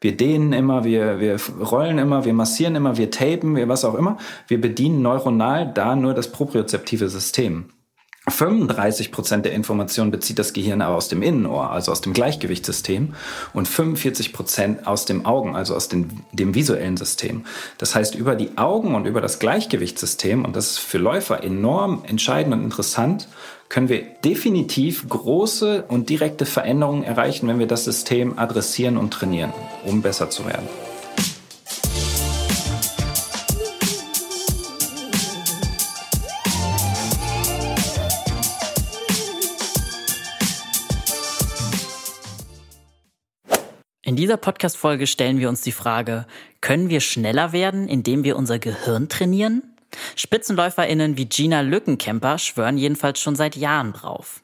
Wir dehnen immer, wir, wir rollen immer, wir massieren immer, wir tapen, wir was auch immer. Wir bedienen neuronal da nur das propriozeptive System. 35 Prozent der Informationen bezieht das Gehirn aber aus dem Innenohr, also aus dem Gleichgewichtssystem, und 45 Prozent aus dem Augen, also aus dem, dem visuellen System. Das heißt, über die Augen und über das Gleichgewichtssystem, und das ist für Läufer enorm entscheidend und interessant, können wir definitiv große und direkte Veränderungen erreichen, wenn wir das System adressieren und trainieren, um besser zu werden. Dieser Podcast-Folge stellen wir uns die Frage, können wir schneller werden, indem wir unser Gehirn trainieren? SpitzenläuferInnen wie Gina Lückenkämper schwören jedenfalls schon seit Jahren drauf.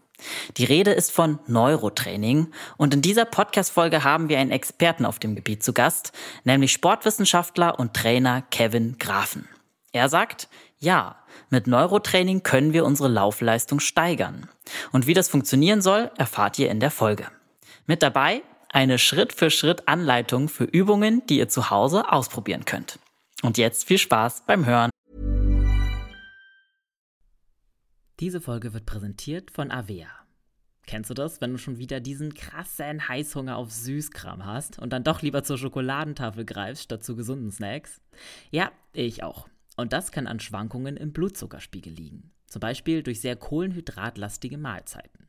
Die Rede ist von Neurotraining und in dieser Podcast-Folge haben wir einen Experten auf dem Gebiet zu Gast, nämlich Sportwissenschaftler und Trainer Kevin Grafen. Er sagt, ja, mit Neurotraining können wir unsere Laufleistung steigern. Und wie das funktionieren soll, erfahrt ihr in der Folge. Mit dabei eine Schritt-für-Schritt-Anleitung für Übungen, die ihr zu Hause ausprobieren könnt. Und jetzt viel Spaß beim Hören. Diese Folge wird präsentiert von Avea. Kennst du das, wenn du schon wieder diesen krassen Heißhunger auf Süßkram hast und dann doch lieber zur Schokoladentafel greifst statt zu gesunden Snacks? Ja, ich auch. Und das kann an Schwankungen im Blutzuckerspiegel liegen. Zum Beispiel durch sehr kohlenhydratlastige Mahlzeiten.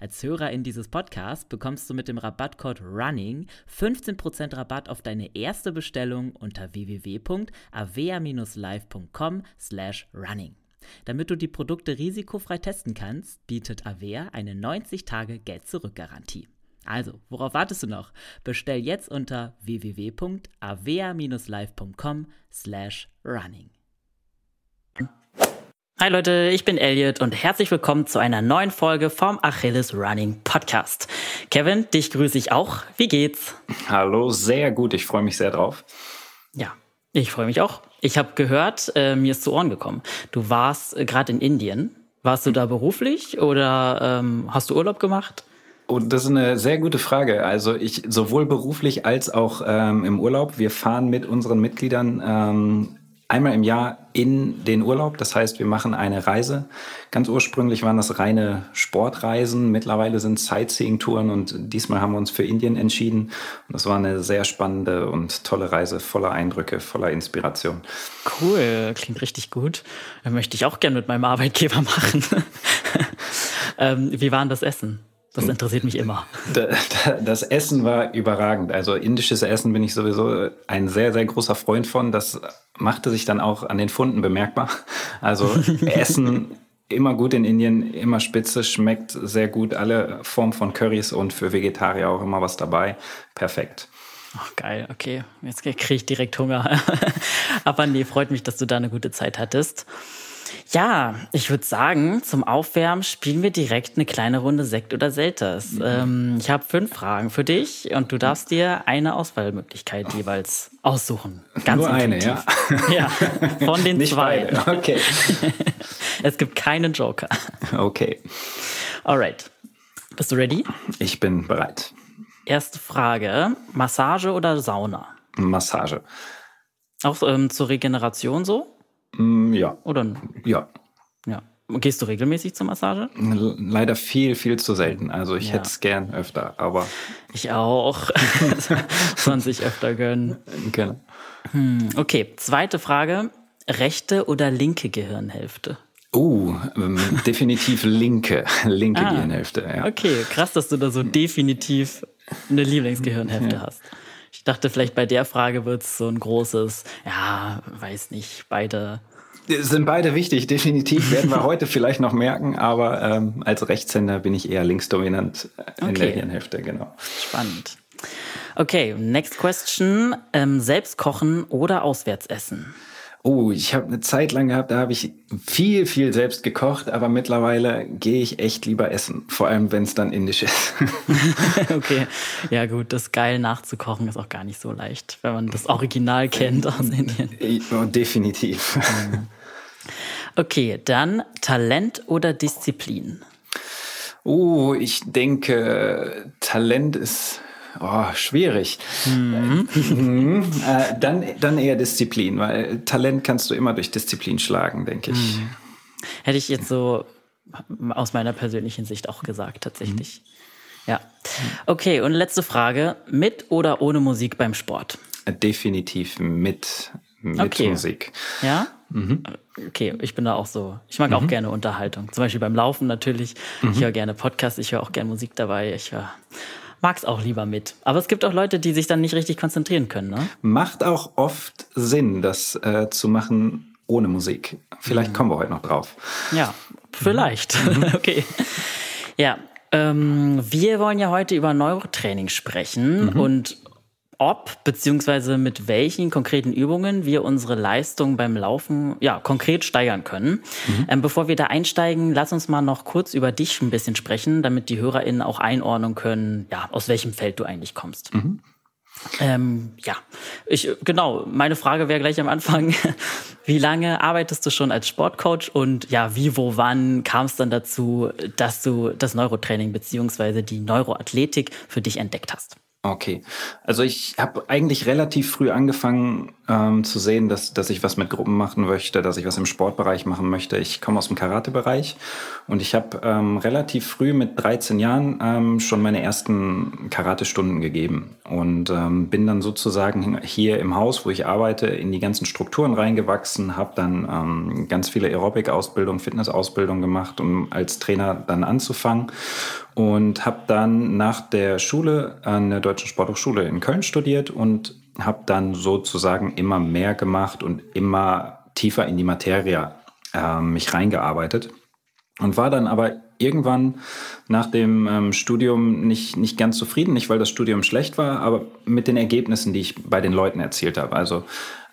Als Hörerin dieses Podcasts bekommst du mit dem Rabattcode RUNNING 15% Rabatt auf deine erste Bestellung unter www.avea-live.com slash running. Damit du die Produkte risikofrei testen kannst, bietet Avea eine 90-Tage-Geld-Zurück-Garantie. Also, worauf wartest du noch? Bestell jetzt unter www.avea-live.com slash running. Hi Leute, ich bin Elliot und herzlich willkommen zu einer neuen Folge vom Achilles Running Podcast. Kevin, dich grüße ich auch. Wie geht's? Hallo, sehr gut. Ich freue mich sehr drauf. Ja, ich freue mich auch. Ich habe gehört, äh, mir ist zu Ohren gekommen. Du warst äh, gerade in Indien. Warst du da beruflich oder ähm, hast du Urlaub gemacht? Oh, das ist eine sehr gute Frage. Also ich sowohl beruflich als auch ähm, im Urlaub. Wir fahren mit unseren Mitgliedern ähm, einmal im Jahr in den Urlaub. Das heißt, wir machen eine Reise. Ganz ursprünglich waren das reine Sportreisen. Mittlerweile sind Sightseeing-Touren und diesmal haben wir uns für Indien entschieden. Und das war eine sehr spannende und tolle Reise, voller Eindrücke, voller Inspiration. Cool, klingt richtig gut. Möchte ich auch gerne mit meinem Arbeitgeber machen. ähm, wie war denn das Essen? Das interessiert mich immer. Das Essen war überragend. Also indisches Essen bin ich sowieso ein sehr, sehr großer Freund von. Das machte sich dann auch an den Funden bemerkbar. Also Essen immer gut in Indien, immer spitze, schmeckt sehr gut. Alle Formen von Currys und für Vegetarier auch immer was dabei. Perfekt. Ach, geil, okay. Jetzt kriege ich direkt Hunger. Aber nee, freut mich, dass du da eine gute Zeit hattest. Ja, ich würde sagen, zum Aufwärmen spielen wir direkt eine kleine Runde Sekt oder Selters. Mhm. Ähm, ich habe fünf Fragen für dich und du darfst dir eine Auswahlmöglichkeit jeweils aussuchen. Ganz Nur intuitiv. eine, ja? ja, von den Nicht zwei. Beide. Okay. es gibt keinen Joker. Okay. Alright. Bist du ready? Ich bin bereit. Erste Frage: Massage oder Sauna? Massage. Auch ähm, zur Regeneration so? Mm, ja. Oder? Ja. Ja. Gehst du regelmäßig zur Massage? Leider viel, viel zu selten. Also ich ja. hätte es gern öfter, aber. Ich auch. Soll sich öfter gönnen. Genau. Hm, okay, zweite Frage. Rechte oder linke Gehirnhälfte? Oh, ähm, definitiv linke, linke ah, Gehirnhälfte. Ja. Okay, krass, dass du da so definitiv eine Lieblingsgehirnhälfte ja. hast. Ich dachte, vielleicht bei der Frage wird es so ein großes, ja, weiß nicht, beide. Sind beide wichtig, definitiv. Werden wir heute vielleicht noch merken, aber ähm, als Rechtshänder bin ich eher linksdominant in okay. der Hirnhälfte, genau. Spannend. Okay, next question. Ähm, selbst kochen oder auswärts essen? Oh, ich habe eine Zeit lang gehabt, da habe ich viel, viel selbst gekocht, aber mittlerweile gehe ich echt lieber essen, vor allem wenn es dann indisch ist. okay, ja gut, das geil nachzukochen ist auch gar nicht so leicht, wenn man das Original kennt aus Indien. Oh, definitiv. Okay, dann Talent oder Disziplin? Oh, ich denke, Talent ist Oh, schwierig. Mhm. mhm. Äh, dann, dann eher Disziplin, weil Talent kannst du immer durch Disziplin schlagen, denke ich. Mhm. Hätte ich jetzt so aus meiner persönlichen Sicht auch gesagt, tatsächlich. Mhm. Ja. Okay, und letzte Frage. Mit oder ohne Musik beim Sport? Definitiv mit, mit okay. Musik. Ja? Mhm. Okay, ich bin da auch so. Ich mag mhm. auch gerne Unterhaltung. Zum Beispiel beim Laufen natürlich. Ich mhm. höre gerne Podcasts, ich höre auch gerne Musik dabei. Ich höre mag es auch lieber mit. Aber es gibt auch Leute, die sich dann nicht richtig konzentrieren können. Ne? Macht auch oft Sinn, das äh, zu machen ohne Musik. Vielleicht mhm. kommen wir heute noch drauf. Ja, vielleicht. Mhm. okay. Ja, ähm, wir wollen ja heute über Neurotraining sprechen mhm. und ob beziehungsweise mit welchen konkreten Übungen wir unsere Leistung beim Laufen ja konkret steigern können. Mhm. Ähm, bevor wir da einsteigen, lass uns mal noch kurz über dich ein bisschen sprechen, damit die HörerInnen auch einordnen können, ja, aus welchem Feld du eigentlich kommst. Mhm. Ähm, ja, ich genau. Meine Frage wäre gleich am Anfang: Wie lange arbeitest du schon als Sportcoach und ja, wie, wo, wann kam es dann dazu, dass du das Neurotraining beziehungsweise die Neuroathletik für dich entdeckt hast? Okay, also ich habe eigentlich relativ früh angefangen ähm, zu sehen, dass, dass ich was mit Gruppen machen möchte, dass ich was im Sportbereich machen möchte. Ich komme aus dem Karate-Bereich und ich habe ähm, relativ früh mit 13 Jahren ähm, schon meine ersten Karate-Stunden gegeben und ähm, bin dann sozusagen hier im Haus, wo ich arbeite, in die ganzen Strukturen reingewachsen, habe dann ähm, ganz viele Aerobic-Ausbildung, Fitness-Ausbildung gemacht, um als Trainer dann anzufangen und habe dann nach der Schule an der Deutschen Sporthochschule in Köln studiert und habe dann sozusagen immer mehr gemacht und immer tiefer in die Materie äh, mich reingearbeitet und war dann aber irgendwann nach dem ähm, Studium nicht, nicht ganz zufrieden, nicht weil das Studium schlecht war, aber mit den Ergebnissen, die ich bei den Leuten erzielt habe. Also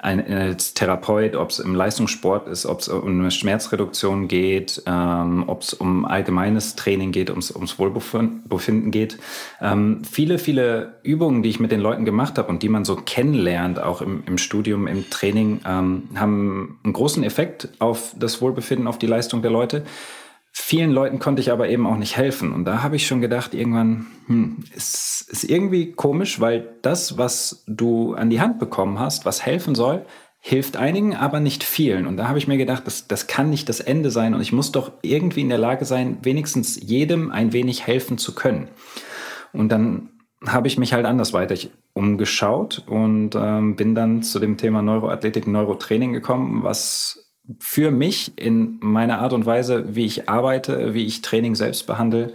ein, als Therapeut, ob es im Leistungssport ist, ob es um eine Schmerzreduktion geht, ähm, ob es um allgemeines Training geht, ums, ums Wohlbefinden geht. Ähm, viele, viele Übungen, die ich mit den Leuten gemacht habe und die man so kennenlernt, auch im, im Studium, im Training, ähm, haben einen großen Effekt auf das Wohlbefinden, auf die Leistung der Leute. Vielen Leuten konnte ich aber eben auch nicht helfen. Und da habe ich schon gedacht, irgendwann, hm, ist, ist irgendwie komisch, weil das, was du an die Hand bekommen hast, was helfen soll, hilft einigen, aber nicht vielen. Und da habe ich mir gedacht, das, das kann nicht das Ende sein. Und ich muss doch irgendwie in der Lage sein, wenigstens jedem ein wenig helfen zu können. Und dann habe ich mich halt andersweitig umgeschaut und ähm, bin dann zu dem Thema Neuroathletik, Neurotraining gekommen, was für mich in meiner Art und Weise, wie ich arbeite, wie ich Training selbst behandle,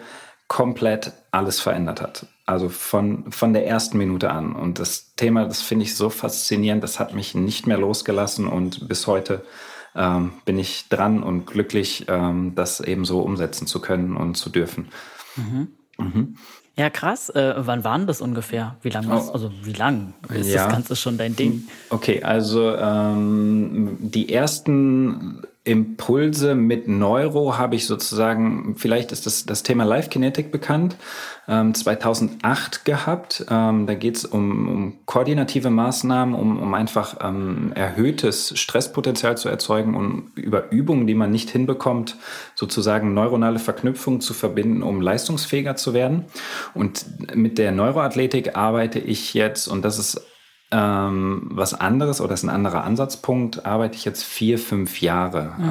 komplett alles verändert hat. Also von, von der ersten Minute an. Und das Thema, das finde ich so faszinierend, das hat mich nicht mehr losgelassen und bis heute ähm, bin ich dran und glücklich, ähm, das eben so umsetzen zu können und zu dürfen. Mhm. Mhm. Ja, krass. Äh, wann waren das ungefähr? Wie lange oh. also wie lang ist ja. das Ganze schon dein Ding? Okay, also ähm, die ersten Impulse mit Neuro habe ich sozusagen, vielleicht ist das, das Thema Live Kinetic bekannt, ähm, 2008 gehabt. Ähm, da geht es um, um koordinative Maßnahmen, um, um einfach ähm, erhöhtes Stresspotenzial zu erzeugen und über Übungen, die man nicht hinbekommt, sozusagen neuronale Verknüpfungen zu verbinden, um leistungsfähiger zu werden. Und mit der Neuroathletik arbeite ich jetzt, und das ist ähm, was anderes oder ist ein anderer Ansatzpunkt, arbeite ich jetzt vier, fünf Jahre. Mhm.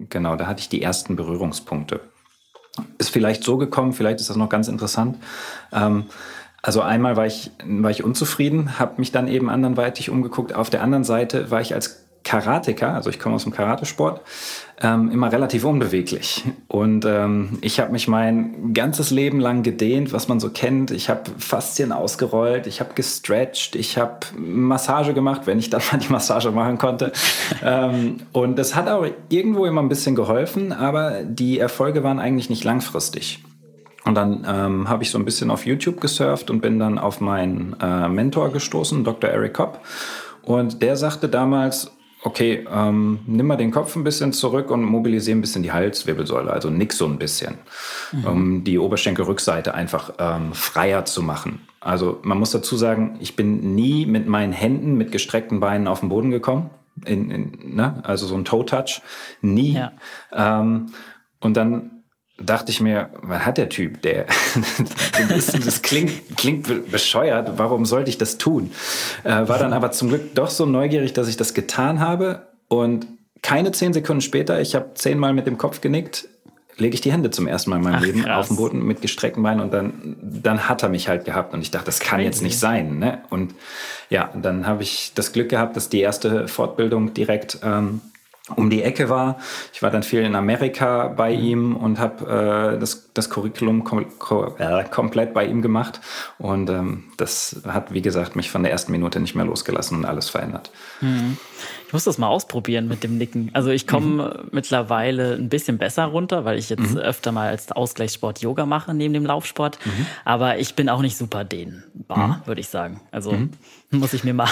Äh, genau, da hatte ich die ersten Berührungspunkte. Ist vielleicht so gekommen, vielleicht ist das noch ganz interessant. Ähm, also einmal war ich, war ich unzufrieden, habe mich dann eben anderweitig umgeguckt. Auf der anderen Seite war ich als Karateka, also ich komme aus dem Karatesport, ähm, immer relativ unbeweglich. Und ähm, ich habe mich mein ganzes Leben lang gedehnt, was man so kennt. Ich habe Faszien ausgerollt, ich habe gestretched, ich habe Massage gemacht, wenn ich dann mal die Massage machen konnte. ähm, und das hat auch irgendwo immer ein bisschen geholfen, aber die Erfolge waren eigentlich nicht langfristig. Und dann ähm, habe ich so ein bisschen auf YouTube gesurft und bin dann auf meinen äh, Mentor gestoßen, Dr. Eric Kopp. Und der sagte damals, okay, ähm, nimm mal den Kopf ein bisschen zurück und mobilisiere ein bisschen die Halswirbelsäule, also nix so ein bisschen, mhm. um die Oberschenkelrückseite einfach ähm, freier zu machen. Also man muss dazu sagen, ich bin nie mit meinen Händen mit gestreckten Beinen auf den Boden gekommen, in, in, ne? also so ein Toe-Touch, nie. Ja. Ähm, und dann dachte ich mir, was hat der Typ? Der, das klingt, klingt bescheuert. Warum sollte ich das tun? Äh, war dann aber zum Glück doch so neugierig, dass ich das getan habe. Und keine zehn Sekunden später, ich habe zehnmal mit dem Kopf genickt, lege ich die Hände zum ersten Mal in meinem Ach, Leben krass. auf den Boden mit gestreckten Beinen und dann, dann hat er mich halt gehabt und ich dachte, das kann Crazy. jetzt nicht sein. Ne? Und ja, dann habe ich das Glück gehabt, dass die erste Fortbildung direkt ähm, um die Ecke war. Ich war dann viel in Amerika bei mhm. ihm und habe äh, das, das Curriculum kom kom äh, komplett bei ihm gemacht. Und ähm, das hat, wie gesagt, mich von der ersten Minute nicht mehr losgelassen und alles verändert. Mhm. Ich muss das mal ausprobieren mit dem Nicken. Also ich komme mhm. mittlerweile ein bisschen besser runter, weil ich jetzt mhm. öfter mal als Ausgleichssport Yoga mache neben dem Laufsport. Mhm. Aber ich bin auch nicht super dehnbar, mhm. würde ich sagen. Also mhm. muss ich mir mal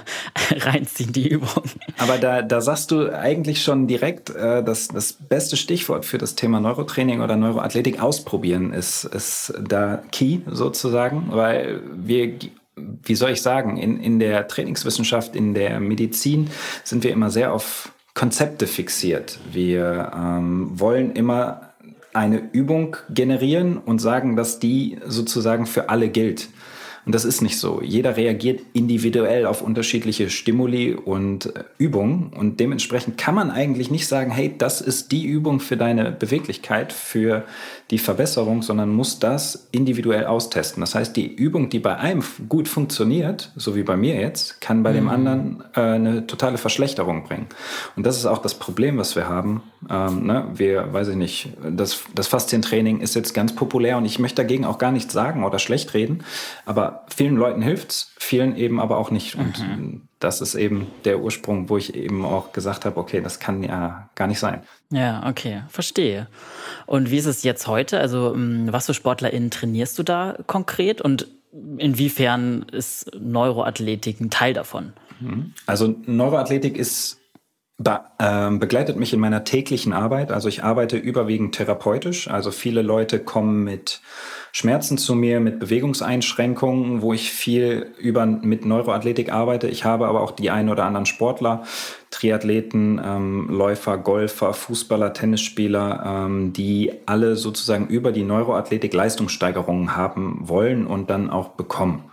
reinziehen, die Übung. Aber da, da sagst du eigentlich schon direkt, äh, dass das beste Stichwort für das Thema Neurotraining oder Neuroathletik ausprobieren ist, ist da key sozusagen, weil wir wie soll ich sagen, in, in der Trainingswissenschaft, in der Medizin sind wir immer sehr auf Konzepte fixiert. Wir ähm, wollen immer eine Übung generieren und sagen, dass die sozusagen für alle gilt. Und das ist nicht so. Jeder reagiert individuell auf unterschiedliche Stimuli und äh, Übungen. Und dementsprechend kann man eigentlich nicht sagen, hey, das ist die Übung für deine Beweglichkeit, für die Verbesserung, sondern muss das individuell austesten. Das heißt, die Übung, die bei einem gut funktioniert, so wie bei mir jetzt, kann bei mhm. dem anderen äh, eine totale Verschlechterung bringen. Und das ist auch das Problem, was wir haben. Ähm, ne? Wir, weiß ich nicht, das, das Faszientraining ist jetzt ganz populär und ich möchte dagegen auch gar nichts sagen oder schlecht reden. Aber vielen Leuten hilft's, vielen eben aber auch nicht. Und mhm. Das ist eben der Ursprung, wo ich eben auch gesagt habe, okay, das kann ja gar nicht sein. Ja, okay, verstehe. Und wie ist es jetzt heute? Also, ähm, was für SportlerInnen trainierst du da konkret und inwiefern ist Neuroathletik ein Teil davon? Mhm. Also, Neuroathletik ist Be ähm, begleitet mich in meiner täglichen Arbeit. Also ich arbeite überwiegend therapeutisch. Also viele Leute kommen mit Schmerzen zu mir, mit Bewegungseinschränkungen, wo ich viel über mit Neuroathletik arbeite. Ich habe aber auch die ein oder anderen Sportler, Triathleten, ähm, Läufer, Golfer, Fußballer, Tennisspieler, ähm, die alle sozusagen über die Neuroathletik Leistungssteigerungen haben wollen und dann auch bekommen.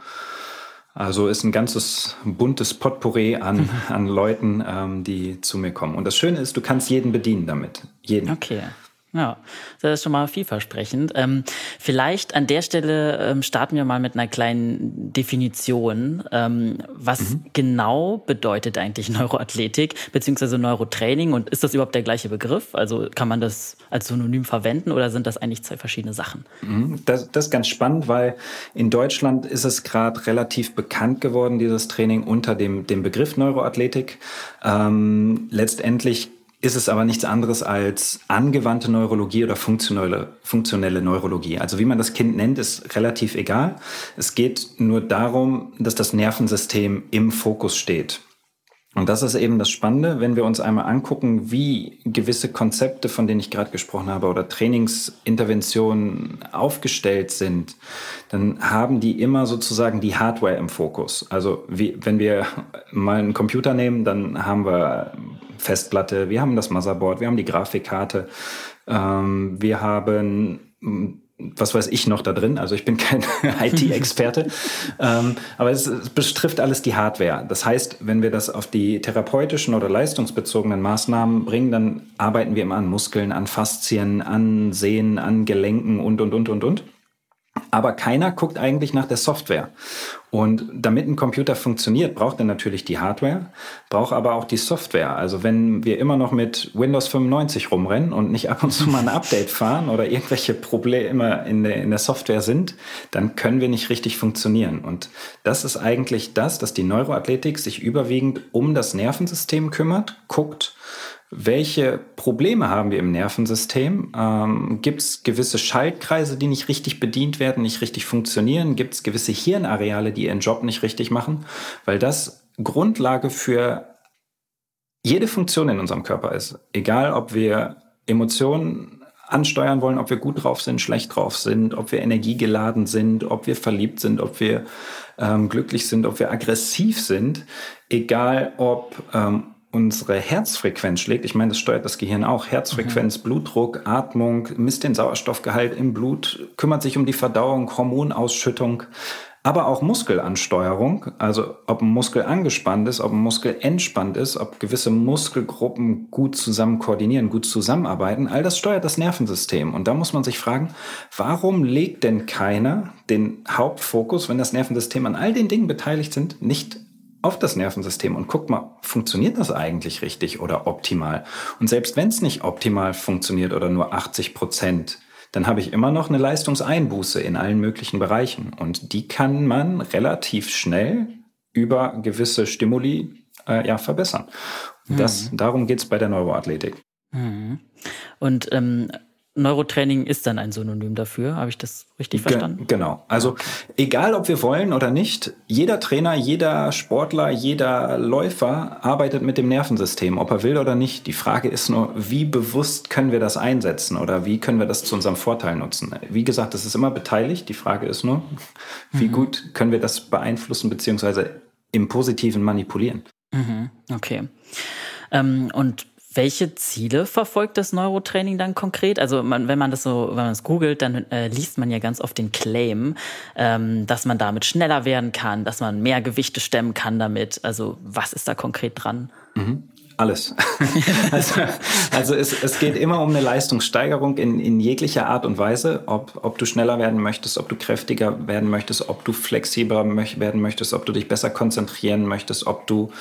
Also ist ein ganzes buntes Potpourri an, mhm. an Leuten, ähm, die zu mir kommen. Und das Schöne ist, du kannst jeden bedienen damit. Jeden. Okay. Ja, das ist schon mal vielversprechend. Ähm, vielleicht an der Stelle ähm, starten wir mal mit einer kleinen Definition. Ähm, was mhm. genau bedeutet eigentlich Neuroathletik beziehungsweise Neurotraining und ist das überhaupt der gleiche Begriff? Also kann man das als Synonym verwenden oder sind das eigentlich zwei verschiedene Sachen? Mhm. Das, das ist ganz spannend, weil in Deutschland ist es gerade relativ bekannt geworden, dieses Training unter dem, dem Begriff Neuroathletik. Ähm, letztendlich ist es aber nichts anderes als angewandte Neurologie oder funktionelle, funktionelle Neurologie. Also wie man das Kind nennt, ist relativ egal. Es geht nur darum, dass das Nervensystem im Fokus steht. Und das ist eben das Spannende, wenn wir uns einmal angucken, wie gewisse Konzepte, von denen ich gerade gesprochen habe, oder Trainingsinterventionen aufgestellt sind, dann haben die immer sozusagen die Hardware im Fokus. Also wie, wenn wir mal einen Computer nehmen, dann haben wir Festplatte, wir haben das Motherboard, wir haben die Grafikkarte, ähm, wir haben was weiß ich noch da drin. Also ich bin kein IT-Experte, ähm, aber es, es, betrifft alles die Hardware. Das heißt, wenn wir das auf die therapeutischen oder leistungsbezogenen Maßnahmen bringen, dann arbeiten wir immer an Muskeln, an Faszien, an Sehnen, an Gelenken und, und, und, und, und. Aber keiner guckt eigentlich nach der Software. Und damit ein Computer funktioniert, braucht er natürlich die Hardware, braucht aber auch die Software. Also wenn wir immer noch mit Windows 95 rumrennen und nicht ab und zu mal ein Update fahren oder irgendwelche Probleme in der, in der Software sind, dann können wir nicht richtig funktionieren. Und das ist eigentlich das, dass die Neuroathletik sich überwiegend um das Nervensystem kümmert, guckt, welche Probleme haben wir im Nervensystem? Ähm, Gibt es gewisse Schaltkreise, die nicht richtig bedient werden, nicht richtig funktionieren? Gibt es gewisse Hirnareale, die ihren Job nicht richtig machen? Weil das Grundlage für jede Funktion in unserem Körper ist. Egal, ob wir Emotionen ansteuern wollen, ob wir gut drauf sind, schlecht drauf sind, ob wir energiegeladen sind, ob wir verliebt sind, ob wir ähm, glücklich sind, ob wir aggressiv sind, egal ob ähm, unsere Herzfrequenz schlägt, ich meine, das steuert das Gehirn auch, Herzfrequenz, mhm. Blutdruck, Atmung, misst den Sauerstoffgehalt im Blut, kümmert sich um die Verdauung, Hormonausschüttung, aber auch Muskelansteuerung, also ob ein Muskel angespannt ist, ob ein Muskel entspannt ist, ob gewisse Muskelgruppen gut zusammen koordinieren, gut zusammenarbeiten, all das steuert das Nervensystem. Und da muss man sich fragen, warum legt denn keiner den Hauptfokus, wenn das Nervensystem an all den Dingen beteiligt sind, nicht auf das Nervensystem und guck mal, funktioniert das eigentlich richtig oder optimal? Und selbst wenn es nicht optimal funktioniert oder nur 80 Prozent, dann habe ich immer noch eine Leistungseinbuße in allen möglichen Bereichen. Und die kann man relativ schnell über gewisse Stimuli äh, ja, verbessern. Das, mhm. darum geht es bei der Neuroathletik. Mhm. Und ähm, Neurotraining ist dann ein Synonym dafür. Habe ich das richtig verstanden? Ge genau. Also egal, ob wir wollen oder nicht, jeder Trainer, jeder Sportler, jeder Läufer arbeitet mit dem Nervensystem, ob er will oder nicht. Die Frage ist nur, wie bewusst können wir das einsetzen oder wie können wir das zu unserem Vorteil nutzen? Wie gesagt, es ist immer beteiligt. Die Frage ist nur, wie mhm. gut können wir das beeinflussen beziehungsweise im Positiven manipulieren? Mhm. Okay. Ähm, und welche Ziele verfolgt das Neurotraining dann konkret? Also man, wenn man das so, wenn man es googelt, dann äh, liest man ja ganz oft den Claim, ähm, dass man damit schneller werden kann, dass man mehr Gewichte stemmen kann damit. Also was ist da konkret dran? Mhm. Alles. also, also es, es geht immer um eine Leistungssteigerung in, in jeglicher Art und Weise, ob, ob du schneller werden möchtest, ob du kräftiger werden möchtest, ob du flexibler werden möchtest, ob du dich besser konzentrieren möchtest, ob du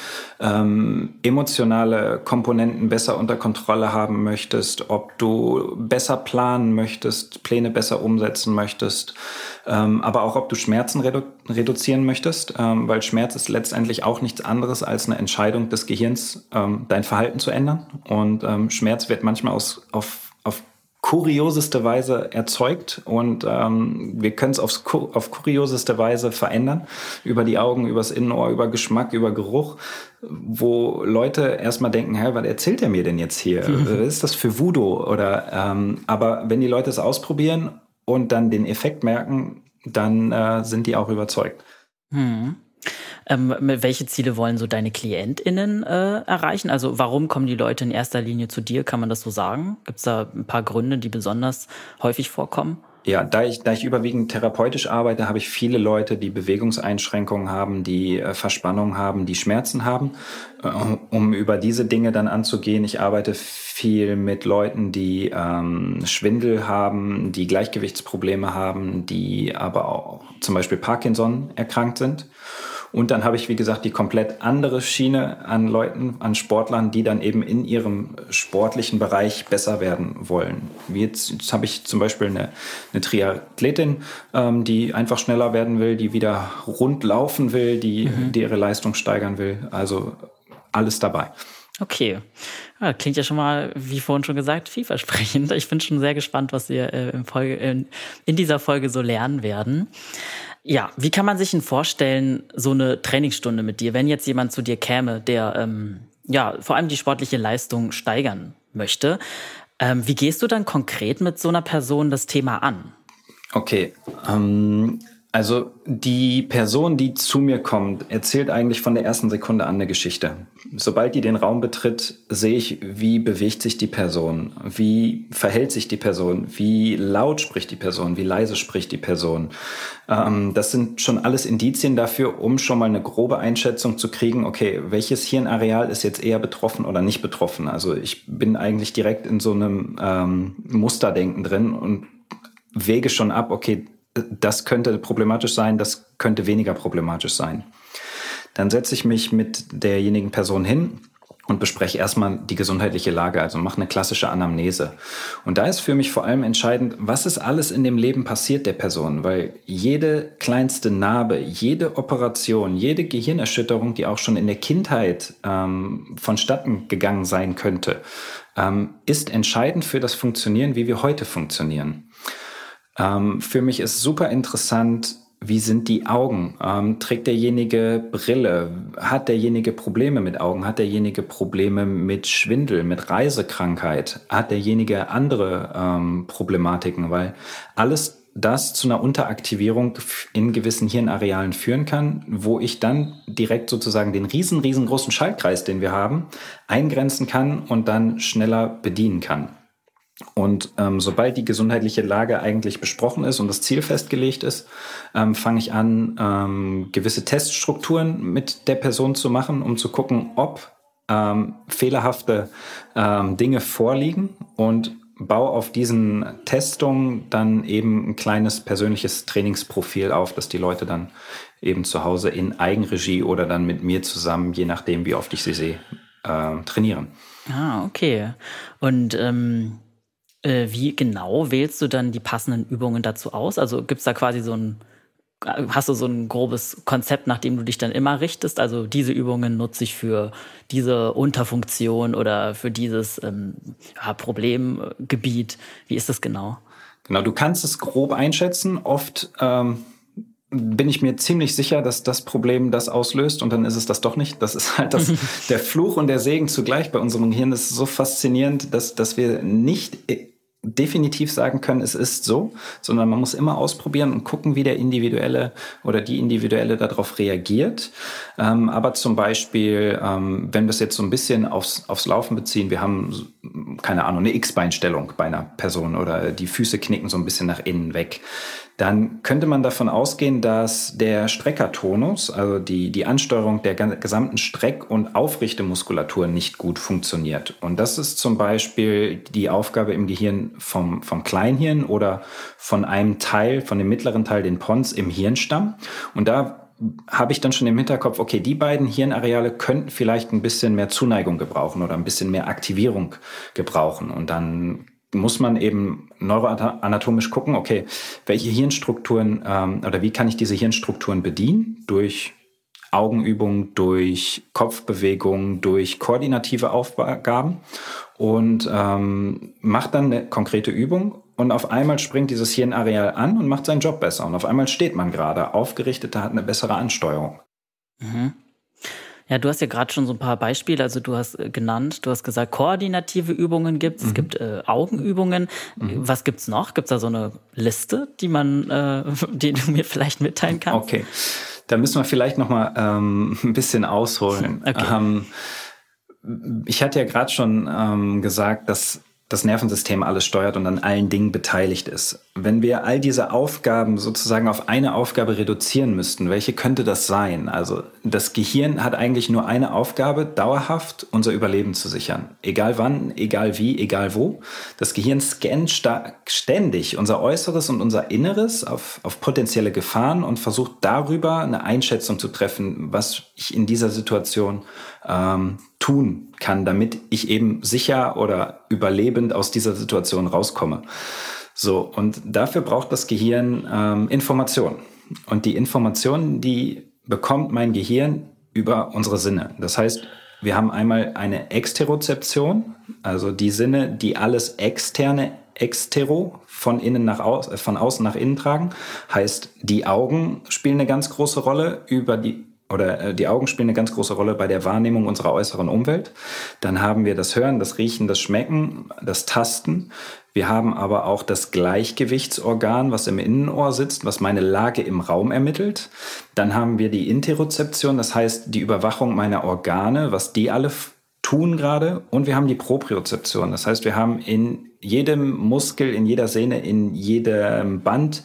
ähm, emotionale Komponenten besser unter Kontrolle haben möchtest, ob du besser planen möchtest, Pläne besser umsetzen möchtest, ähm, aber auch ob du Schmerzen redu reduzieren möchtest, ähm, weil Schmerz ist letztendlich auch nichts anderes als eine Entscheidung des Gehirns, ähm, dein Verhalten zu ändern. Und ähm, Schmerz wird manchmal aus, auf, auf kurioseste Weise erzeugt und ähm, wir können es auf, auf kurioseste Weise verändern. Über die Augen, übers Innenohr, über Geschmack, über Geruch, wo Leute erstmal denken, hä, was erzählt er mir denn jetzt hier? was ist das für Voodoo? Oder ähm, aber wenn die Leute es ausprobieren und dann den Effekt merken, dann äh, sind die auch überzeugt. Hm. Ähm, welche Ziele wollen so deine KlientInnen äh, erreichen? Also warum kommen die Leute in erster Linie zu dir? Kann man das so sagen? Gibt es da ein paar Gründe, die besonders häufig vorkommen? Ja, da ich, da ich überwiegend therapeutisch arbeite, habe ich viele Leute, die Bewegungseinschränkungen haben, die äh, Verspannung haben, die Schmerzen haben. Äh, um über diese Dinge dann anzugehen, ich arbeite viel mit Leuten, die ähm, Schwindel haben, die Gleichgewichtsprobleme haben, die aber auch zum Beispiel Parkinson erkrankt sind. Und dann habe ich, wie gesagt, die komplett andere Schiene an Leuten, an Sportlern, die dann eben in ihrem sportlichen Bereich besser werden wollen. Jetzt, jetzt habe ich zum Beispiel eine, eine Triathletin, ähm, die einfach schneller werden will, die wieder rund laufen will, die, mhm. die ihre Leistung steigern will. Also alles dabei. Okay. Ja, klingt ja schon mal, wie vorhin schon gesagt, vielversprechend. Ich bin schon sehr gespannt, was wir äh, Folge, in, in dieser Folge so lernen werden. Ja, wie kann man sich denn vorstellen, so eine Trainingsstunde mit dir, wenn jetzt jemand zu dir käme, der ähm, ja vor allem die sportliche Leistung steigern möchte? Ähm, wie gehst du dann konkret mit so einer Person das Thema an? Okay, ähm, also die Person, die zu mir kommt, erzählt eigentlich von der ersten Sekunde an eine Geschichte. Sobald die den Raum betritt, sehe ich, wie bewegt sich die Person, wie verhält sich die Person, wie laut spricht die Person, wie leise spricht die Person. Ähm, das sind schon alles Indizien dafür, um schon mal eine grobe Einschätzung zu kriegen, okay, welches Hirnareal ist jetzt eher betroffen oder nicht betroffen. Also ich bin eigentlich direkt in so einem ähm, Musterdenken drin und wege schon ab, okay, das könnte problematisch sein, das könnte weniger problematisch sein. Dann setze ich mich mit derjenigen Person hin und bespreche erstmal die gesundheitliche Lage, also mache eine klassische Anamnese. Und da ist für mich vor allem entscheidend, was ist alles in dem Leben passiert der Person, weil jede kleinste Narbe, jede Operation, jede Gehirnerschütterung, die auch schon in der Kindheit ähm, vonstatten gegangen sein könnte, ähm, ist entscheidend für das Funktionieren, wie wir heute funktionieren. Ähm, für mich ist super interessant, wie sind die Augen? Ähm, trägt derjenige Brille? Hat derjenige Probleme mit Augen? Hat derjenige Probleme mit Schwindel, mit Reisekrankheit? Hat derjenige andere ähm, Problematiken? Weil alles das zu einer Unteraktivierung in gewissen Hirnarealen führen kann, wo ich dann direkt sozusagen den riesen, riesengroßen Schaltkreis, den wir haben, eingrenzen kann und dann schneller bedienen kann. Und ähm, sobald die gesundheitliche Lage eigentlich besprochen ist und das Ziel festgelegt ist, ähm, fange ich an, ähm, gewisse Teststrukturen mit der Person zu machen, um zu gucken, ob ähm, fehlerhafte ähm, Dinge vorliegen und baue auf diesen Testungen dann eben ein kleines persönliches Trainingsprofil auf, dass die Leute dann eben zu Hause in Eigenregie oder dann mit mir zusammen, je nachdem, wie oft ich sie sehe, äh, trainieren. Ah, okay. Und ähm äh, wie genau wählst du dann die passenden Übungen dazu aus? Also gibt es da quasi so ein, hast du so ein grobes Konzept, nach dem du dich dann immer richtest? Also diese Übungen nutze ich für diese Unterfunktion oder für dieses ähm, ja, Problemgebiet. Wie ist das genau? Genau, du kannst es grob einschätzen. Oft ähm, bin ich mir ziemlich sicher, dass das Problem das auslöst und dann ist es das doch nicht. Das ist halt das, der Fluch und der Segen zugleich bei unserem Gehirn. Das ist so faszinierend, dass, dass wir nicht definitiv sagen können, es ist so, sondern man muss immer ausprobieren und gucken, wie der Individuelle oder die Individuelle darauf reagiert. Ähm, aber zum Beispiel, ähm, wenn wir es jetzt so ein bisschen aufs, aufs Laufen beziehen, wir haben, keine Ahnung, eine X-Beinstellung bei einer Person oder die Füße knicken so ein bisschen nach innen weg dann könnte man davon ausgehen, dass der Streckertonus, also die, die Ansteuerung der gesamten Streck- und Aufrichtemuskulatur nicht gut funktioniert. Und das ist zum Beispiel die Aufgabe im Gehirn vom, vom Kleinhirn oder von einem Teil, von dem mittleren Teil, den Pons im Hirnstamm. Und da habe ich dann schon im Hinterkopf, okay, die beiden Hirnareale könnten vielleicht ein bisschen mehr Zuneigung gebrauchen oder ein bisschen mehr Aktivierung gebrauchen. Und dann muss man eben neuroanatomisch gucken, okay, welche Hirnstrukturen ähm, oder wie kann ich diese Hirnstrukturen bedienen? Durch Augenübungen, durch Kopfbewegungen, durch koordinative Aufgaben und ähm, macht dann eine konkrete Übung und auf einmal springt dieses Hirnareal an und macht seinen Job besser und auf einmal steht man gerade aufgerichteter, hat eine bessere Ansteuerung. Mhm. Ja, du hast ja gerade schon so ein paar Beispiele, also du hast äh, genannt, du hast gesagt, koordinative Übungen gibt es, mhm. es gibt äh, Augenübungen. Mhm. Was gibt's noch? Gibt es da so eine Liste, die man, äh, die du mir vielleicht mitteilen kannst? Okay, da müssen wir vielleicht noch mal ähm, ein bisschen ausholen. Okay. Ähm, ich hatte ja gerade schon ähm, gesagt, dass das Nervensystem alles steuert und an allen Dingen beteiligt ist. Wenn wir all diese Aufgaben sozusagen auf eine Aufgabe reduzieren müssten, welche könnte das sein? Also das Gehirn hat eigentlich nur eine Aufgabe, dauerhaft unser Überleben zu sichern. Egal wann, egal wie, egal wo. Das Gehirn scannt ständig unser Äußeres und unser Inneres auf, auf potenzielle Gefahren und versucht darüber eine Einschätzung zu treffen, was ich in dieser Situation ähm, tun kann, damit ich eben sicher oder überlebend aus dieser Situation rauskomme. So, und dafür braucht das Gehirn ähm, Information. Und die Information, die bekommt mein Gehirn über unsere Sinne. Das heißt, wir haben einmal eine Exterozeption, also die Sinne, die alles externe extero von innen nach aus, äh, von außen nach innen tragen. Heißt, die Augen spielen eine ganz große Rolle über die oder äh, die Augen spielen eine ganz große Rolle bei der Wahrnehmung unserer äußeren Umwelt. Dann haben wir das Hören, das Riechen, das Schmecken, das Tasten. Wir haben aber auch das Gleichgewichtsorgan, was im Innenohr sitzt, was meine Lage im Raum ermittelt. Dann haben wir die Interozeption, das heißt die Überwachung meiner Organe, was die alle tun gerade. Und wir haben die Propriozeption, das heißt wir haben in jedem Muskel, in jeder Sehne, in jedem Band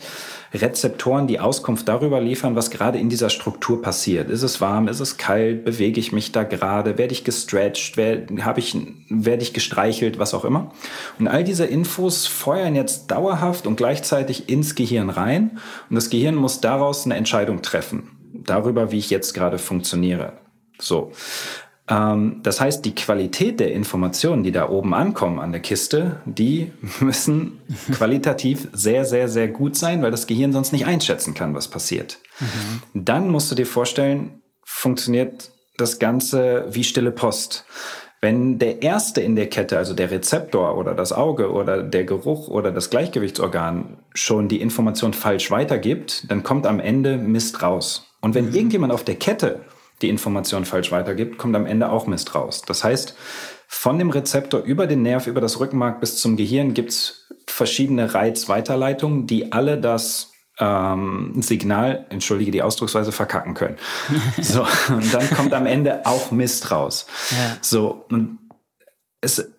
Rezeptoren, die Auskunft darüber liefern, was gerade in dieser Struktur passiert. Ist es warm? Ist es kalt? Bewege ich mich da gerade? Werde ich gestretched? Werde ich, werde ich gestreichelt? Was auch immer. Und all diese Infos feuern jetzt dauerhaft und gleichzeitig ins Gehirn rein. Und das Gehirn muss daraus eine Entscheidung treffen. Darüber, wie ich jetzt gerade funktioniere. So. Ähm, das heißt, die Qualität der Informationen, die da oben ankommen an der Kiste, die müssen qualitativ sehr, sehr, sehr gut sein, weil das Gehirn sonst nicht einschätzen kann, was passiert. Mhm. Dann musst du dir vorstellen, funktioniert das Ganze wie stille Post. Wenn der erste in der Kette, also der Rezeptor oder das Auge oder der Geruch oder das Gleichgewichtsorgan schon die Information falsch weitergibt, dann kommt am Ende Mist raus. Und wenn mhm. irgendjemand auf der Kette die Information falsch weitergibt, kommt am Ende auch Mist raus. Das heißt, von dem Rezeptor über den Nerv, über das Rückenmark bis zum Gehirn gibt es verschiedene Reizweiterleitungen, die alle das ähm, Signal, entschuldige die Ausdrucksweise, verkacken können. so, und dann kommt am Ende auch Mist raus. Ja. So, und es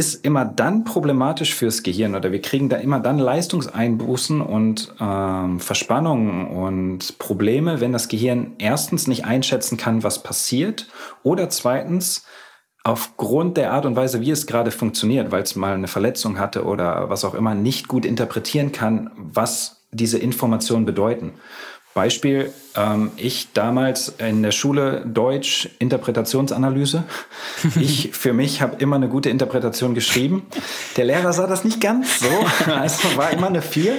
ist immer dann problematisch fürs Gehirn oder wir kriegen da immer dann Leistungseinbußen und ähm, Verspannungen und Probleme, wenn das Gehirn erstens nicht einschätzen kann, was passiert oder zweitens aufgrund der Art und Weise, wie es gerade funktioniert, weil es mal eine Verletzung hatte oder was auch immer, nicht gut interpretieren kann, was diese Informationen bedeuten. Beispiel, ähm, ich damals in der Schule Deutsch Interpretationsanalyse. Ich für mich habe immer eine gute Interpretation geschrieben. Der Lehrer sah das nicht ganz so, also war immer eine 4.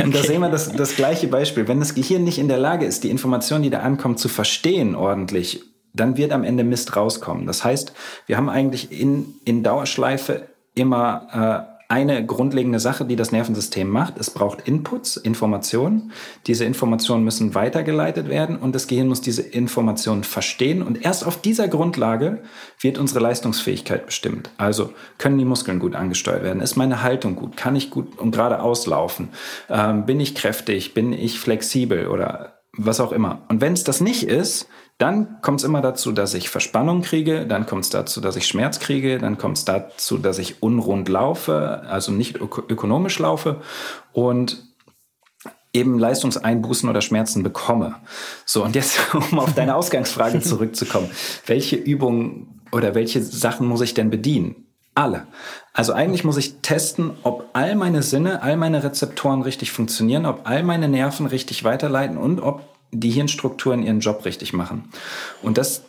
Und da sehen wir das, das gleiche Beispiel. Wenn das Gehirn nicht in der Lage ist, die Information, die da ankommt, zu verstehen ordentlich, dann wird am Ende Mist rauskommen. Das heißt, wir haben eigentlich in, in Dauerschleife immer äh, eine grundlegende Sache, die das Nervensystem macht. Es braucht Inputs, Informationen. Diese Informationen müssen weitergeleitet werden und das Gehirn muss diese Informationen verstehen. Und erst auf dieser Grundlage wird unsere Leistungsfähigkeit bestimmt. Also können die Muskeln gut angesteuert werden? Ist meine Haltung gut? Kann ich gut und gerade auslaufen? Ähm, bin ich kräftig? Bin ich flexibel oder was auch immer? Und wenn es das nicht ist, dann kommt es immer dazu, dass ich Verspannung kriege, dann kommt es dazu, dass ich Schmerz kriege, dann kommt es dazu, dass ich unrund laufe, also nicht ök ökonomisch laufe und eben Leistungseinbußen oder Schmerzen bekomme. So, und jetzt, um auf deine Ausgangsfrage zurückzukommen, welche Übungen oder welche Sachen muss ich denn bedienen? Alle. Also eigentlich muss ich testen, ob all meine Sinne, all meine Rezeptoren richtig funktionieren, ob all meine Nerven richtig weiterleiten und ob die Hirnstrukturen ihren Job richtig machen. Und das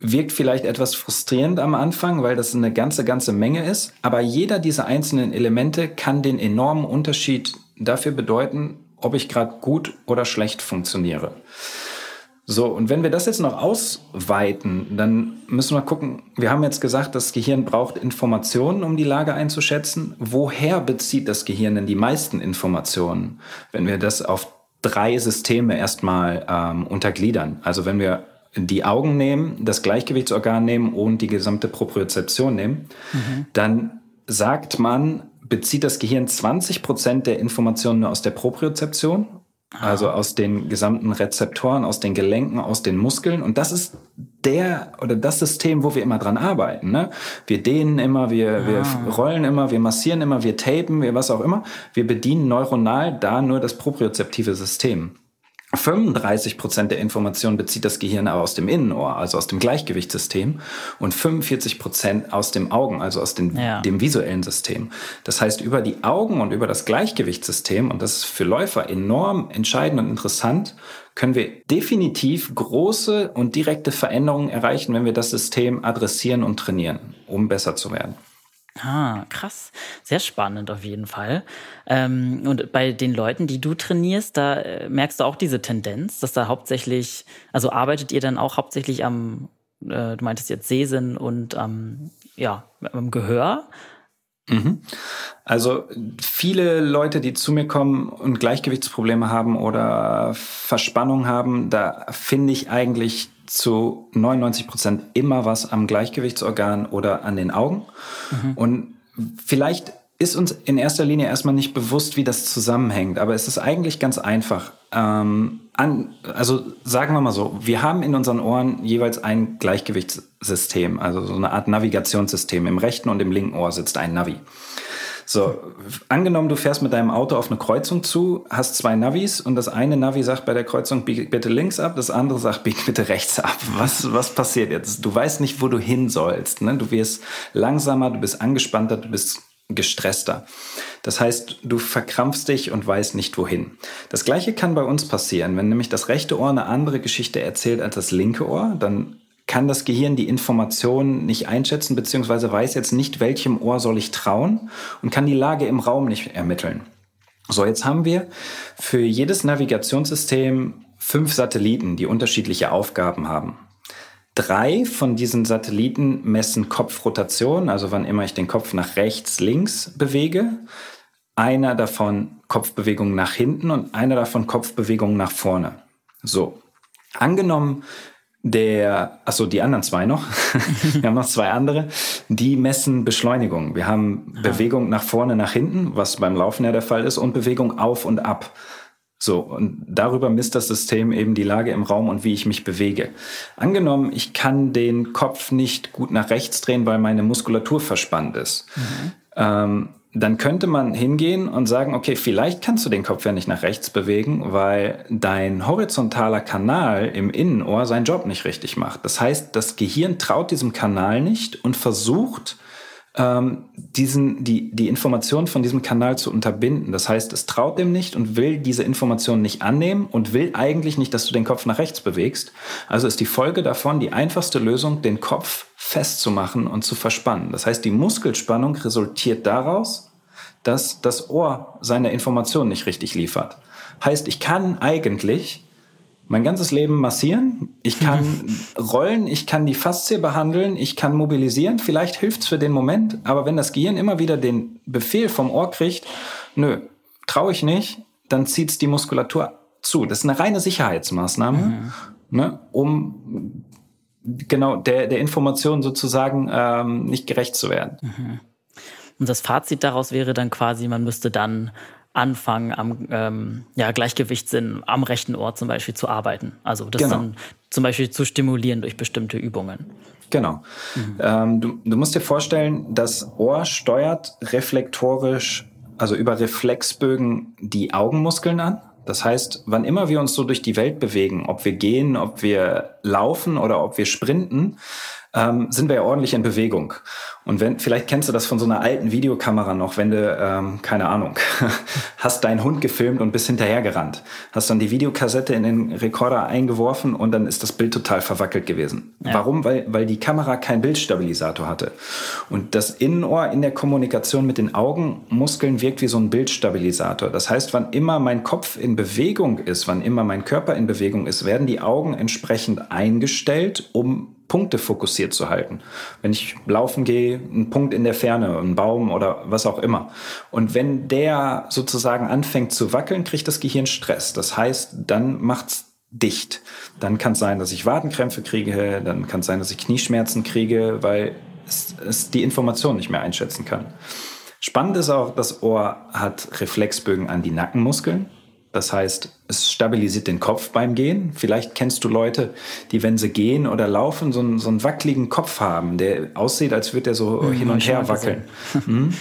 wirkt vielleicht etwas frustrierend am Anfang, weil das eine ganze, ganze Menge ist. Aber jeder dieser einzelnen Elemente kann den enormen Unterschied dafür bedeuten, ob ich gerade gut oder schlecht funktioniere. So, und wenn wir das jetzt noch ausweiten, dann müssen wir gucken, wir haben jetzt gesagt, das Gehirn braucht Informationen, um die Lage einzuschätzen. Woher bezieht das Gehirn denn die meisten Informationen? Wenn wir das auf drei Systeme erstmal ähm, untergliedern. Also wenn wir die Augen nehmen, das Gleichgewichtsorgan nehmen und die gesamte Propriozeption nehmen, mhm. dann sagt man, bezieht das Gehirn 20 Prozent der Informationen nur aus der Propriozeption also aus den gesamten Rezeptoren, aus den Gelenken, aus den Muskeln. Und das ist der oder das System, wo wir immer dran arbeiten. Ne? Wir dehnen immer, wir, ah. wir rollen immer, wir massieren immer, wir tapen, wir was auch immer. Wir bedienen neuronal da nur das propriozeptive System. 35 Prozent der Informationen bezieht das Gehirn aber aus dem Innenohr, also aus dem Gleichgewichtssystem, und 45 Prozent aus dem Augen, also aus dem, ja. dem visuellen System. Das heißt, über die Augen und über das Gleichgewichtssystem, und das ist für Läufer enorm entscheidend und interessant, können wir definitiv große und direkte Veränderungen erreichen, wenn wir das System adressieren und trainieren, um besser zu werden. Ah, krass. Sehr spannend auf jeden Fall. Ähm, und bei den Leuten, die du trainierst, da äh, merkst du auch diese Tendenz, dass da hauptsächlich, also arbeitet ihr dann auch hauptsächlich am, äh, du meintest jetzt Sehsinn und am, ja, am Gehör? Mhm. Also viele Leute, die zu mir kommen und Gleichgewichtsprobleme haben oder Verspannung haben, da finde ich eigentlich zu 99 Prozent immer was am Gleichgewichtsorgan oder an den Augen. Mhm. Und vielleicht ist uns in erster Linie erstmal nicht bewusst, wie das zusammenhängt, aber es ist eigentlich ganz einfach. Ähm, an, also sagen wir mal so, wir haben in unseren Ohren jeweils ein Gleichgewichtssystem, also so eine Art Navigationssystem. Im rechten und im linken Ohr sitzt ein Navi. So, angenommen, du fährst mit deinem Auto auf eine Kreuzung zu, hast zwei Navis und das eine Navi sagt bei der Kreuzung, bieg bitte links ab, das andere sagt, bieg bitte rechts ab. Was, was passiert jetzt? Du weißt nicht, wo du hin sollst. Ne? Du wirst langsamer, du bist angespannter, du bist gestresster. Das heißt, du verkrampfst dich und weißt nicht wohin. Das gleiche kann bei uns passieren. Wenn nämlich das rechte Ohr eine andere Geschichte erzählt als das linke Ohr, dann kann das Gehirn die Information nicht einschätzen, beziehungsweise weiß jetzt nicht, welchem Ohr soll ich trauen und kann die Lage im Raum nicht ermitteln. So, jetzt haben wir für jedes Navigationssystem fünf Satelliten, die unterschiedliche Aufgaben haben. Drei von diesen Satelliten messen Kopfrotation, also wann immer ich den Kopf nach rechts, links bewege. Einer davon Kopfbewegung nach hinten und einer davon Kopfbewegung nach vorne. So. Angenommen, der, achso, die anderen zwei noch. wir haben noch zwei andere. Die messen Beschleunigung. Wir haben Aha. Bewegung nach vorne, nach hinten, was beim Laufen ja der Fall ist, und Bewegung auf und ab. So, und darüber misst das System eben die Lage im Raum und wie ich mich bewege. Angenommen, ich kann den Kopf nicht gut nach rechts drehen, weil meine Muskulatur verspannt ist. Mhm. Ähm, dann könnte man hingehen und sagen, okay, vielleicht kannst du den Kopf ja nicht nach rechts bewegen, weil dein horizontaler Kanal im Innenohr seinen Job nicht richtig macht. Das heißt, das Gehirn traut diesem Kanal nicht und versucht, ähm, diesen, die, die Information von diesem Kanal zu unterbinden. Das heißt, es traut dem nicht und will diese Information nicht annehmen und will eigentlich nicht, dass du den Kopf nach rechts bewegst. Also ist die Folge davon die einfachste Lösung, den Kopf festzumachen und zu verspannen. Das heißt, die Muskelspannung resultiert daraus, dass das Ohr seine Information nicht richtig liefert. Heißt, ich kann eigentlich mein ganzes Leben massieren, ich kann rollen, ich kann die Faszie behandeln, ich kann mobilisieren, vielleicht hilft's für den Moment, aber wenn das Gehirn immer wieder den Befehl vom Ohr kriegt, nö, traue ich nicht, dann zieht's die Muskulatur zu. Das ist eine reine Sicherheitsmaßnahme, mhm. ne, um genau der, der Information sozusagen ähm, nicht gerecht zu werden. Mhm. Und das Fazit daraus wäre dann quasi, man müsste dann anfangen, am ähm, ja, Gleichgewichtssinn am rechten Ohr zum Beispiel zu arbeiten. Also das genau. dann zum Beispiel zu stimulieren durch bestimmte Übungen. Genau. Mhm. Ähm, du, du musst dir vorstellen, das Ohr steuert reflektorisch, also über Reflexbögen die Augenmuskeln an. Das heißt, wann immer wir uns so durch die Welt bewegen, ob wir gehen, ob wir laufen oder ob wir sprinten, ähm, sind wir ja ordentlich in Bewegung. Und wenn, vielleicht kennst du das von so einer alten Videokamera noch, wenn du, ähm, keine Ahnung, hast deinen Hund gefilmt und bist hinterhergerannt, hast dann die Videokassette in den Rekorder eingeworfen und dann ist das Bild total verwackelt gewesen. Ja. Warum? Weil, weil die Kamera keinen Bildstabilisator hatte. Und das Innenohr in der Kommunikation mit den Augenmuskeln wirkt wie so ein Bildstabilisator. Das heißt, wann immer mein Kopf in Bewegung ist, wann immer mein Körper in Bewegung ist, werden die Augen entsprechend eingestellt, um Punkte fokussiert zu halten. Wenn ich laufen gehe, ein Punkt in der Ferne, ein Baum oder was auch immer. Und wenn der sozusagen anfängt zu wackeln, kriegt das Gehirn Stress. Das heißt, dann macht's dicht. Dann kann es sein, dass ich Wadenkrämpfe kriege, dann kann es sein, dass ich Knieschmerzen kriege, weil es, es die Information nicht mehr einschätzen kann. Spannend ist auch, das Ohr hat Reflexbögen an die Nackenmuskeln. Das heißt, es stabilisiert den Kopf beim Gehen. Vielleicht kennst du Leute, die, wenn sie gehen oder laufen, so einen, so einen wackeligen Kopf haben, der aussieht, als würde er so mhm, hin und her wackeln. Mhm.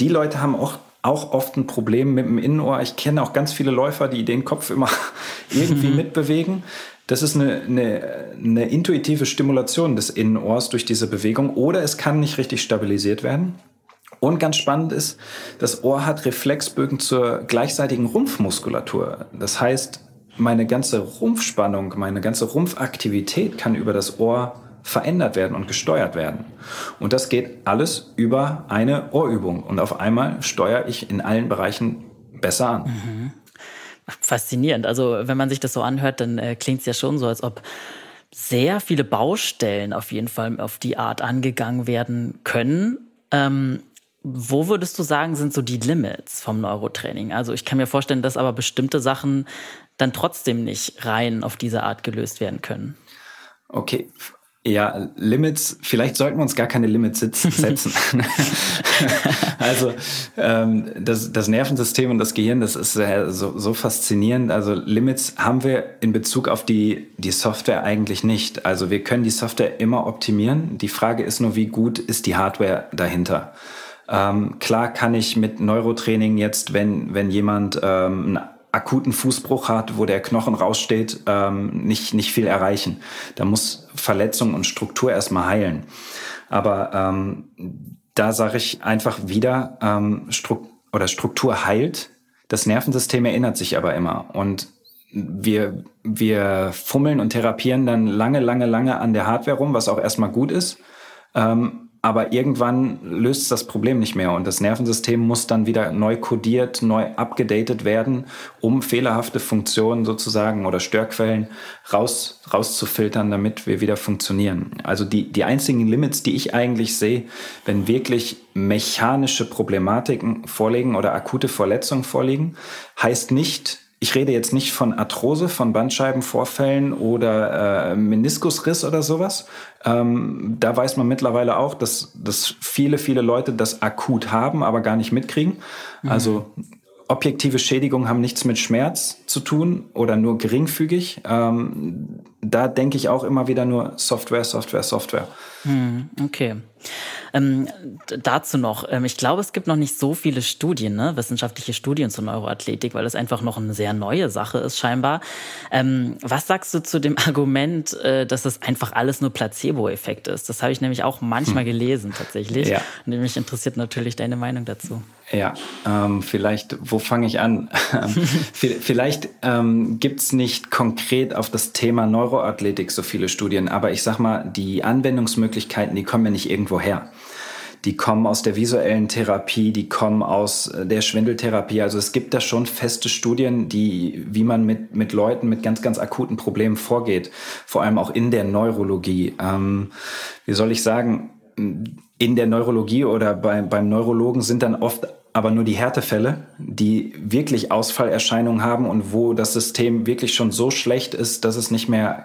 Die Leute haben auch, auch oft ein Problem mit dem Innenohr. Ich kenne auch ganz viele Läufer, die den Kopf immer irgendwie mhm. mitbewegen. Das ist eine, eine, eine intuitive Stimulation des Innenohrs durch diese Bewegung oder es kann nicht richtig stabilisiert werden. Und ganz spannend ist, das Ohr hat Reflexbögen zur gleichseitigen Rumpfmuskulatur. Das heißt, meine ganze Rumpfspannung, meine ganze Rumpfaktivität kann über das Ohr verändert werden und gesteuert werden. Und das geht alles über eine Ohrübung. Und auf einmal steuere ich in allen Bereichen besser an. Mhm. Faszinierend. Also wenn man sich das so anhört, dann äh, klingt es ja schon so, als ob sehr viele Baustellen auf jeden Fall auf die Art angegangen werden können. Ähm, wo würdest du sagen, sind so die Limits vom Neurotraining? Also ich kann mir vorstellen, dass aber bestimmte Sachen dann trotzdem nicht rein auf diese Art gelöst werden können. Okay. Ja, Limits, vielleicht sollten wir uns gar keine Limits setzen. also ähm, das, das Nervensystem und das Gehirn, das ist äh, so, so faszinierend. Also Limits haben wir in Bezug auf die, die Software eigentlich nicht. Also wir können die Software immer optimieren. Die Frage ist nur, wie gut ist die Hardware dahinter? Ähm, klar kann ich mit Neurotraining jetzt, wenn, wenn jemand ähm, einen akuten Fußbruch hat, wo der Knochen raussteht, ähm, nicht, nicht viel erreichen. Da muss Verletzung und Struktur erstmal heilen. Aber ähm, da sage ich einfach wieder, ähm, Stru oder Struktur heilt. Das Nervensystem erinnert sich aber immer. Und wir, wir fummeln und therapieren dann lange, lange, lange an der Hardware rum, was auch erstmal gut ist. Ähm, aber irgendwann löst das Problem nicht mehr und das Nervensystem muss dann wieder neu codiert, neu abgedatet werden, um fehlerhafte Funktionen sozusagen oder Störquellen raus, rauszufiltern, damit wir wieder funktionieren. Also die, die einzigen Limits, die ich eigentlich sehe, wenn wirklich mechanische Problematiken vorliegen oder akute Verletzungen vorliegen, heißt nicht, ich rede jetzt nicht von Arthrose, von Bandscheibenvorfällen oder äh, Meniskusriss oder sowas. Ähm, da weiß man mittlerweile auch, dass, dass viele, viele Leute das akut haben, aber gar nicht mitkriegen. Mhm. Also objektive Schädigungen haben nichts mit Schmerz zu tun oder nur geringfügig. Ähm, da denke ich auch immer wieder nur Software, Software, Software. Hm, okay. Ähm, dazu noch, ähm, ich glaube, es gibt noch nicht so viele Studien, ne? wissenschaftliche Studien zur Neuroathletik, weil es einfach noch eine sehr neue Sache ist scheinbar. Ähm, was sagst du zu dem Argument, äh, dass es einfach alles nur Placebo-Effekt ist? Das habe ich nämlich auch manchmal hm. gelesen tatsächlich. Ja. Und mich interessiert natürlich deine Meinung dazu. Ja, ähm, vielleicht, wo fange ich an? vielleicht ähm, gibt es nicht konkret auf das Thema Neuroathletik so viele Studien, aber ich sag mal, die Anwendungsmöglichkeiten, die kommen ja nicht irgendwo her die kommen aus der visuellen Therapie, die kommen aus äh, der Schwindeltherapie. Also es gibt da schon feste Studien, die, wie man mit, mit Leuten mit ganz, ganz akuten Problemen vorgeht. Vor allem auch in der Neurologie. Ähm, wie soll ich sagen? In der Neurologie oder bei, beim Neurologen sind dann oft aber nur die Härtefälle, die wirklich Ausfallerscheinungen haben und wo das System wirklich schon so schlecht ist, dass es nicht mehr,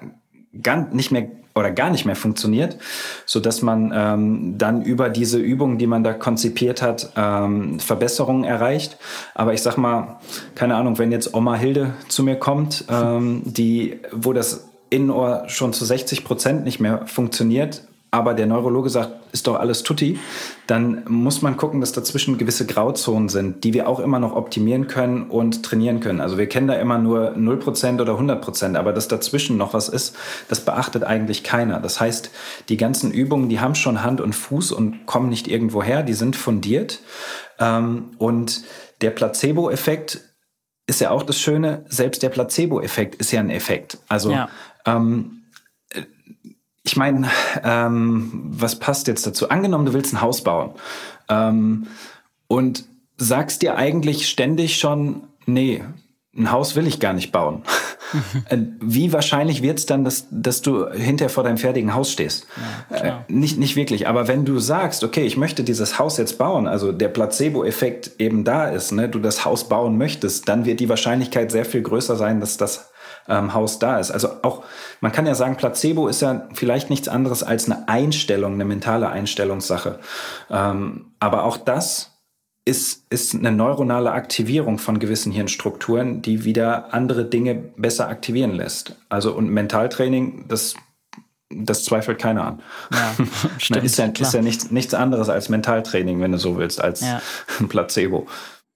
gar, nicht mehr oder gar nicht mehr funktioniert, so dass man ähm, dann über diese Übungen, die man da konzipiert hat, ähm, Verbesserungen erreicht. Aber ich sag mal, keine Ahnung, wenn jetzt Oma Hilde zu mir kommt, ähm, die, wo das Innenohr schon zu 60 Prozent nicht mehr funktioniert, aber der Neurologe sagt, ist doch alles tutti, dann muss man gucken, dass dazwischen gewisse Grauzonen sind, die wir auch immer noch optimieren können und trainieren können. Also wir kennen da immer nur 0% oder 100%, aber dass dazwischen noch was ist, das beachtet eigentlich keiner. Das heißt, die ganzen Übungen, die haben schon Hand und Fuß und kommen nicht irgendwo her, die sind fundiert. Ähm, und der Placebo-Effekt ist ja auch das Schöne, selbst der Placebo-Effekt ist ja ein Effekt. Also ja. ähm, ich meine, ähm, was passt jetzt dazu? Angenommen, du willst ein Haus bauen ähm, und sagst dir eigentlich ständig schon, nee, ein Haus will ich gar nicht bauen. Äh, wie wahrscheinlich wird es dann, dass, dass du hinterher vor deinem fertigen Haus stehst? Ja, äh, nicht, nicht wirklich. Aber wenn du sagst, okay, ich möchte dieses Haus jetzt bauen, also der Placebo-Effekt eben da ist, ne, du das Haus bauen möchtest, dann wird die Wahrscheinlichkeit sehr viel größer sein, dass das ähm, Haus da ist. Also auch, man kann ja sagen, Placebo ist ja vielleicht nichts anderes als eine Einstellung, eine mentale Einstellungssache. Ähm, aber auch das ist, ist eine neuronale Aktivierung von gewissen Hirnstrukturen, die wieder andere Dinge besser aktivieren lässt. Also und Mentaltraining, das das zweifelt keiner an. Ja, stimmt, ist ja, ist ja nichts, nichts anderes als Mentaltraining, wenn du so willst, als ja. Placebo.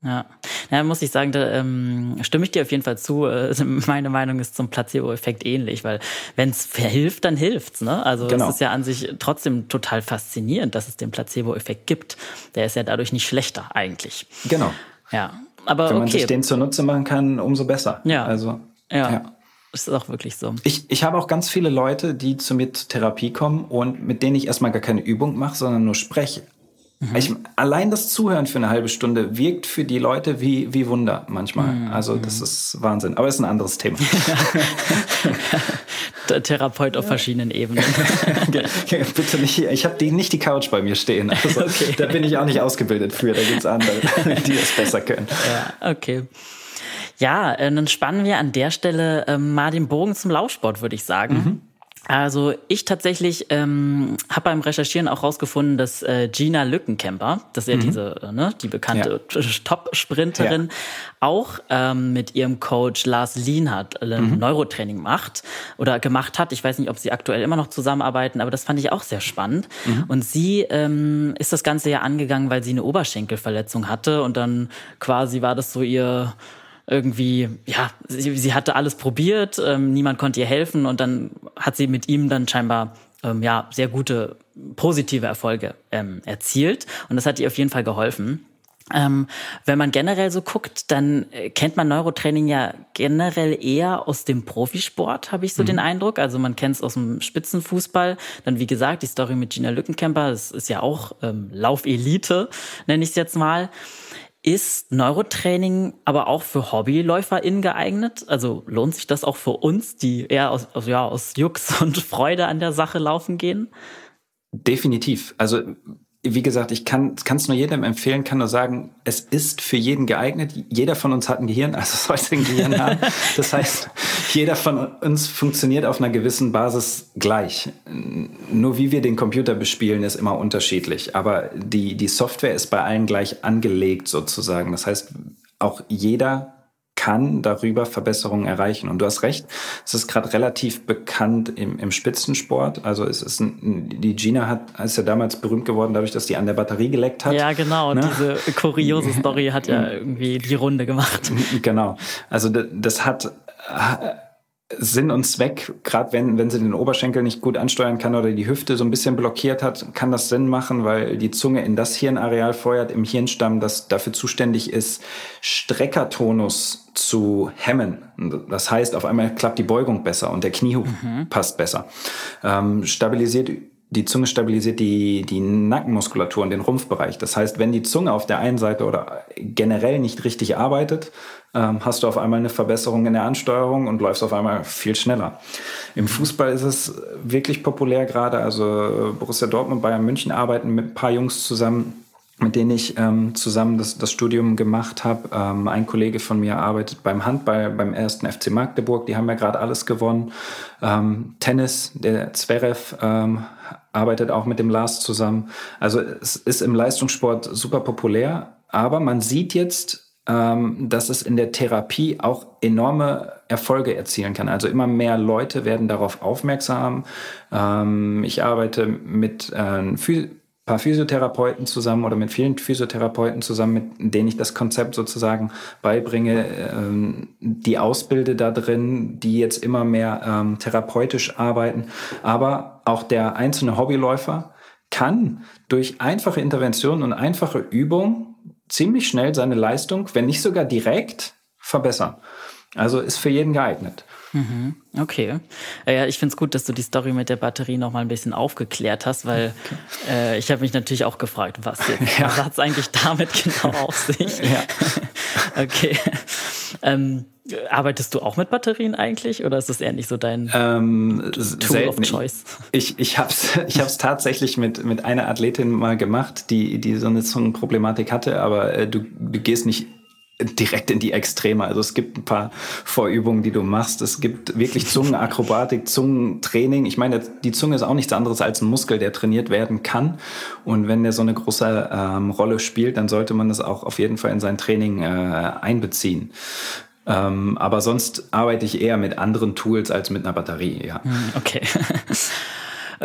Ja, ja muss ich sagen, da ähm, stimme ich dir auf jeden Fall zu. Äh, meine Meinung ist zum Placebo-Effekt ähnlich, weil wenn es verhilft, dann hilft's. Ne? Also genau. es ist ja an sich trotzdem total faszinierend, dass es den Placebo-Effekt gibt. Der ist ja dadurch nicht schlechter eigentlich. Genau. Ja, aber wenn man okay. sich den zunutze machen kann, umso besser. Ja. Also ja. ja. Das ist auch wirklich so. Ich, ich habe auch ganz viele Leute, die zu mir zur Therapie kommen und mit denen ich erstmal gar keine Übung mache, sondern nur spreche. Mhm. Ich, allein das Zuhören für eine halbe Stunde wirkt für die Leute wie, wie Wunder manchmal. Mhm. Also das ist Wahnsinn. Aber ist ein anderes Thema. Der Therapeut auf verschiedenen Ebenen. Bitte nicht. Ich habe die, nicht die Couch bei mir stehen. Also, okay. Da bin ich auch nicht ausgebildet für. Da gibt es andere, die das besser können. Ja, okay. Ja, äh, dann spannen wir an der Stelle äh, mal den Bogen zum Laufsport, würde ich sagen. Mhm. Also ich tatsächlich ähm, habe beim Recherchieren auch rausgefunden, dass äh, Gina Lückenkämper, das ist ja mhm. diese, äh, ne, die bekannte ja. Top-Sprinterin, ja. auch ähm, mit ihrem Coach Lars Lienhardt äh, mhm. Neurotraining macht oder gemacht hat. Ich weiß nicht, ob sie aktuell immer noch zusammenarbeiten, aber das fand ich auch sehr spannend. Mhm. Und sie ähm, ist das Ganze ja angegangen, weil sie eine Oberschenkelverletzung hatte und dann quasi war das so ihr irgendwie, ja, sie, sie hatte alles probiert, ähm, niemand konnte ihr helfen und dann hat sie mit ihm dann scheinbar ähm, ja sehr gute positive Erfolge ähm, erzielt und das hat ihr auf jeden Fall geholfen. Ähm, wenn man generell so guckt, dann äh, kennt man Neurotraining ja generell eher aus dem Profisport, habe ich so mhm. den Eindruck. Also man kennt es aus dem Spitzenfußball. Dann wie gesagt, die Story mit Gina Lückenkämper, das ist ja auch ähm, Laufelite, nenne ich es jetzt mal. Ist Neurotraining aber auch für HobbyläuferInnen geeignet? Also lohnt sich das auch für uns, die eher aus, aus, ja, aus Jux und Freude an der Sache laufen gehen? Definitiv. Also wie gesagt, ich kann es nur jedem empfehlen, kann nur sagen, es ist für jeden geeignet. Jeder von uns hat ein Gehirn, also sollte ein Gehirn haben. Das heißt, jeder von uns funktioniert auf einer gewissen Basis gleich. Nur wie wir den Computer bespielen, ist immer unterschiedlich. Aber die, die Software ist bei allen gleich angelegt sozusagen. Das heißt, auch jeder kann darüber Verbesserungen erreichen. Und du hast recht, es ist gerade relativ bekannt im, im Spitzensport. Also es ist ein, die Gina hat, ist ja damals berühmt geworden, dadurch, dass die an der Batterie geleckt hat. Ja, genau. Ne? Diese kuriose Story hat ja irgendwie die Runde gemacht. Genau. Also das hat Sinn und Zweck, gerade wenn, wenn sie den Oberschenkel nicht gut ansteuern kann oder die Hüfte so ein bisschen blockiert hat, kann das Sinn machen, weil die Zunge in das Hirnareal feuert im Hirnstamm, das dafür zuständig ist, Streckertonus zu hemmen. Das heißt, auf einmal klappt die Beugung besser und der Kniehub mhm. passt besser. Ähm, stabilisiert die Zunge stabilisiert die, die Nackenmuskulatur und den Rumpfbereich. Das heißt, wenn die Zunge auf der einen Seite oder generell nicht richtig arbeitet, ähm, hast du auf einmal eine Verbesserung in der Ansteuerung und läufst auf einmal viel schneller. Im Fußball ist es wirklich populär gerade. Also Borussia Dortmund, Bayern München arbeiten mit ein paar Jungs zusammen, mit denen ich ähm, zusammen das, das Studium gemacht habe. Ähm, ein Kollege von mir arbeitet beim Handball beim ersten FC Magdeburg. Die haben ja gerade alles gewonnen. Ähm, Tennis, der Zverev ähm, arbeitet auch mit dem Lars zusammen. Also es ist im Leistungssport super populär. Aber man sieht jetzt, ähm, dass es in der Therapie auch enorme Erfolge erzielen kann. Also immer mehr Leute werden darauf aufmerksam. Ähm, ich arbeite mit äh, paar Physiotherapeuten zusammen oder mit vielen Physiotherapeuten zusammen, mit denen ich das Konzept sozusagen beibringe, ähm, die ausbilde da drin, die jetzt immer mehr ähm, therapeutisch arbeiten. Aber auch der einzelne Hobbyläufer kann durch einfache Interventionen und einfache Übungen ziemlich schnell seine Leistung, wenn nicht sogar direkt, verbessern. Also ist für jeden geeignet. Mhm. Okay. Äh, ja, ich finde es gut, dass du die Story mit der Batterie noch mal ein bisschen aufgeklärt hast, weil okay. äh, ich habe mich natürlich auch gefragt, was jetzt, ja. hat es eigentlich damit genau auf sich? Ja. okay. Ähm, arbeitest du auch mit Batterien eigentlich oder ist das eher nicht so dein ähm, Tool selten. of Choice? Ich, ich habe es ich hab's tatsächlich mit, mit einer Athletin mal gemacht, die, die so eine Zungenproblematik hatte, aber äh, du, du gehst nicht direkt in die Extreme. Also es gibt ein paar Vorübungen, die du machst. Es gibt wirklich Zungenakrobatik, Zungentraining. Ich meine, die Zunge ist auch nichts anderes als ein Muskel, der trainiert werden kann. Und wenn der so eine große ähm, Rolle spielt, dann sollte man das auch auf jeden Fall in sein Training äh, einbeziehen. Ähm, aber sonst arbeite ich eher mit anderen Tools als mit einer Batterie, ja. Hm, okay.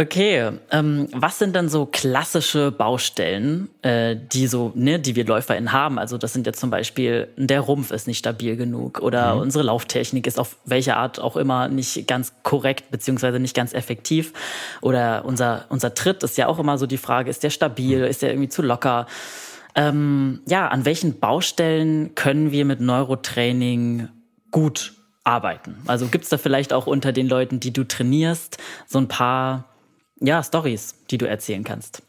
Okay, ähm, was sind dann so klassische Baustellen, äh, die so, ne, die wir LäuferInnen haben? Also das sind jetzt zum Beispiel, der Rumpf ist nicht stabil genug oder mhm. unsere Lauftechnik ist auf welche Art auch immer nicht ganz korrekt beziehungsweise nicht ganz effektiv oder unser unser Tritt ist ja auch immer so die Frage, ist der stabil, mhm. ist der irgendwie zu locker? Ähm, ja, an welchen Baustellen können wir mit Neurotraining gut arbeiten? Also gibt es da vielleicht auch unter den Leuten, die du trainierst, so ein paar ja, Stories, die du erzählen kannst?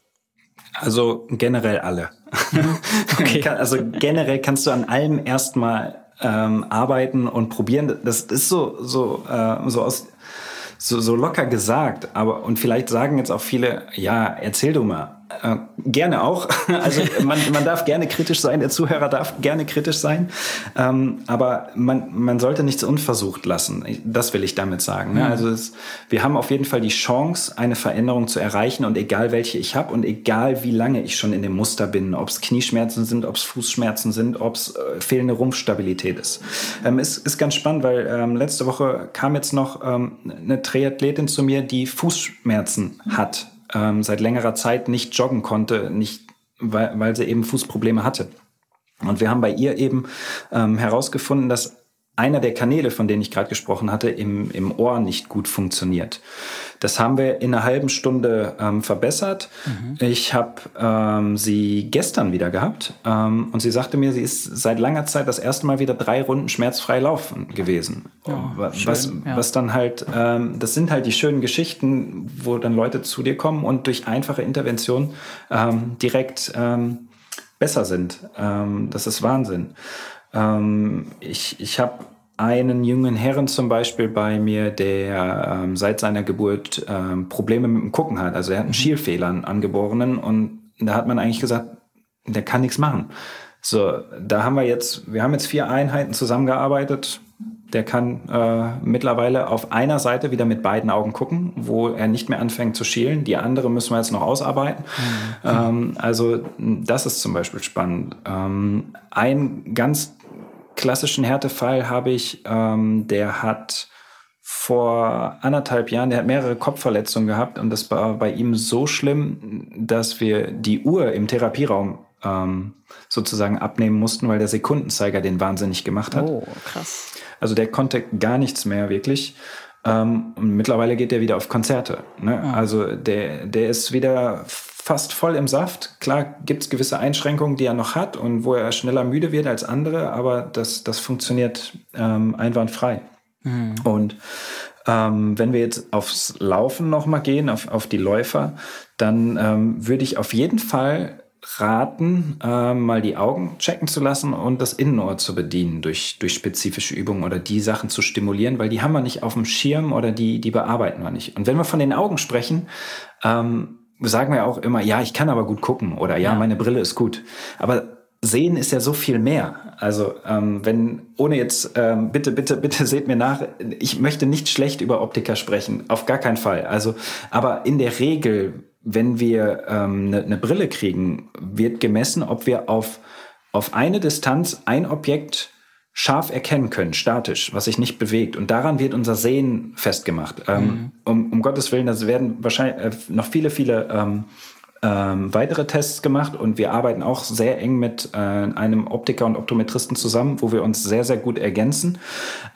Also generell alle. Okay. also generell kannst du an allem erstmal ähm, arbeiten und probieren. Das ist so so äh, so aus so, so locker gesagt, aber und vielleicht sagen jetzt auch viele, ja, erzähl du mal. Äh, gerne auch. Also man, man darf gerne kritisch sein, der Zuhörer darf gerne kritisch sein, ähm, aber man, man sollte nichts unversucht lassen. Das will ich damit sagen. Ne? Mhm. Also es, wir haben auf jeden Fall die Chance, eine Veränderung zu erreichen und egal welche ich habe und egal wie lange ich schon in dem Muster bin, ob es Knieschmerzen sind, ob es Fußschmerzen sind, ob es äh, fehlende Rumpfstabilität ist. Ähm, ist, ist ganz spannend, weil ähm, letzte Woche kam jetzt noch ähm, eine Triathletin zu mir, die Fußschmerzen hat ähm, seit längerer Zeit nicht joggen konnte, nicht, weil, weil sie eben Fußprobleme hatte. Und wir haben bei ihr eben ähm, herausgefunden, dass einer der Kanäle, von denen ich gerade gesprochen hatte, im, im Ohr nicht gut funktioniert. Das haben wir in einer halben Stunde ähm, verbessert. Mhm. Ich habe ähm, sie gestern wieder gehabt ähm, und sie sagte mir, sie ist seit langer Zeit das erste Mal wieder drei Runden schmerzfrei laufen gewesen. Ja, was, schön, ja. was dann halt, ähm, das sind halt die schönen Geschichten, wo dann Leute zu dir kommen und durch einfache Intervention ähm, direkt ähm, besser sind. Das ist Wahnsinn. Ähm, ich ich habe einen jungen Herren zum Beispiel bei mir, der ähm, seit seiner Geburt ähm, Probleme mit dem Gucken hat. Also er hat einen mhm. Schielfehler, einen angeborenen. Und da hat man eigentlich gesagt, der kann nichts machen. So, da haben wir jetzt, wir haben jetzt vier Einheiten zusammengearbeitet. Der kann äh, mittlerweile auf einer Seite wieder mit beiden Augen gucken, wo er nicht mehr anfängt zu schielen. Die andere müssen wir jetzt noch ausarbeiten. Mhm. Ähm, also das ist zum Beispiel spannend. Ähm, ein ganz klassischen Härtefall habe ich, ähm, der hat vor anderthalb Jahren, der hat mehrere Kopfverletzungen gehabt und das war bei ihm so schlimm, dass wir die Uhr im Therapieraum ähm, sozusagen abnehmen mussten, weil der Sekundenzeiger den wahnsinnig gemacht hat. Oh, krass. Also der konnte gar nichts mehr wirklich. Ähm, und mittlerweile geht er wieder auf Konzerte. Ne? Oh. Also der, der ist wieder fast voll im Saft. Klar gibt es gewisse Einschränkungen, die er noch hat und wo er schneller müde wird als andere, aber das, das funktioniert ähm, einwandfrei. Mhm. Und ähm, wenn wir jetzt aufs Laufen nochmal gehen, auf, auf die Läufer, dann ähm, würde ich auf jeden Fall raten, äh, mal die Augen checken zu lassen und das Innenohr zu bedienen durch, durch spezifische Übungen oder die Sachen zu stimulieren, weil die haben wir nicht auf dem Schirm oder die, die bearbeiten wir nicht. Und wenn wir von den Augen sprechen, ähm, sagen wir auch immer, ja, ich kann aber gut gucken oder ja, ja. meine Brille ist gut. Aber Sehen ist ja so viel mehr. Also ähm, wenn, ohne jetzt, ähm, bitte, bitte, bitte seht mir nach, ich möchte nicht schlecht über Optiker sprechen, auf gar keinen Fall. Also, aber in der Regel, wenn wir ähm, eine, eine Brille kriegen, wird gemessen, ob wir auf, auf eine Distanz ein Objekt scharf erkennen können, statisch, was sich nicht bewegt. Und daran wird unser Sehen festgemacht. Ähm, mhm. um, um Gottes Willen, das werden wahrscheinlich äh, noch viele, viele ähm, ähm, weitere Tests gemacht und wir arbeiten auch sehr eng mit äh, einem Optiker und Optometristen zusammen, wo wir uns sehr, sehr gut ergänzen.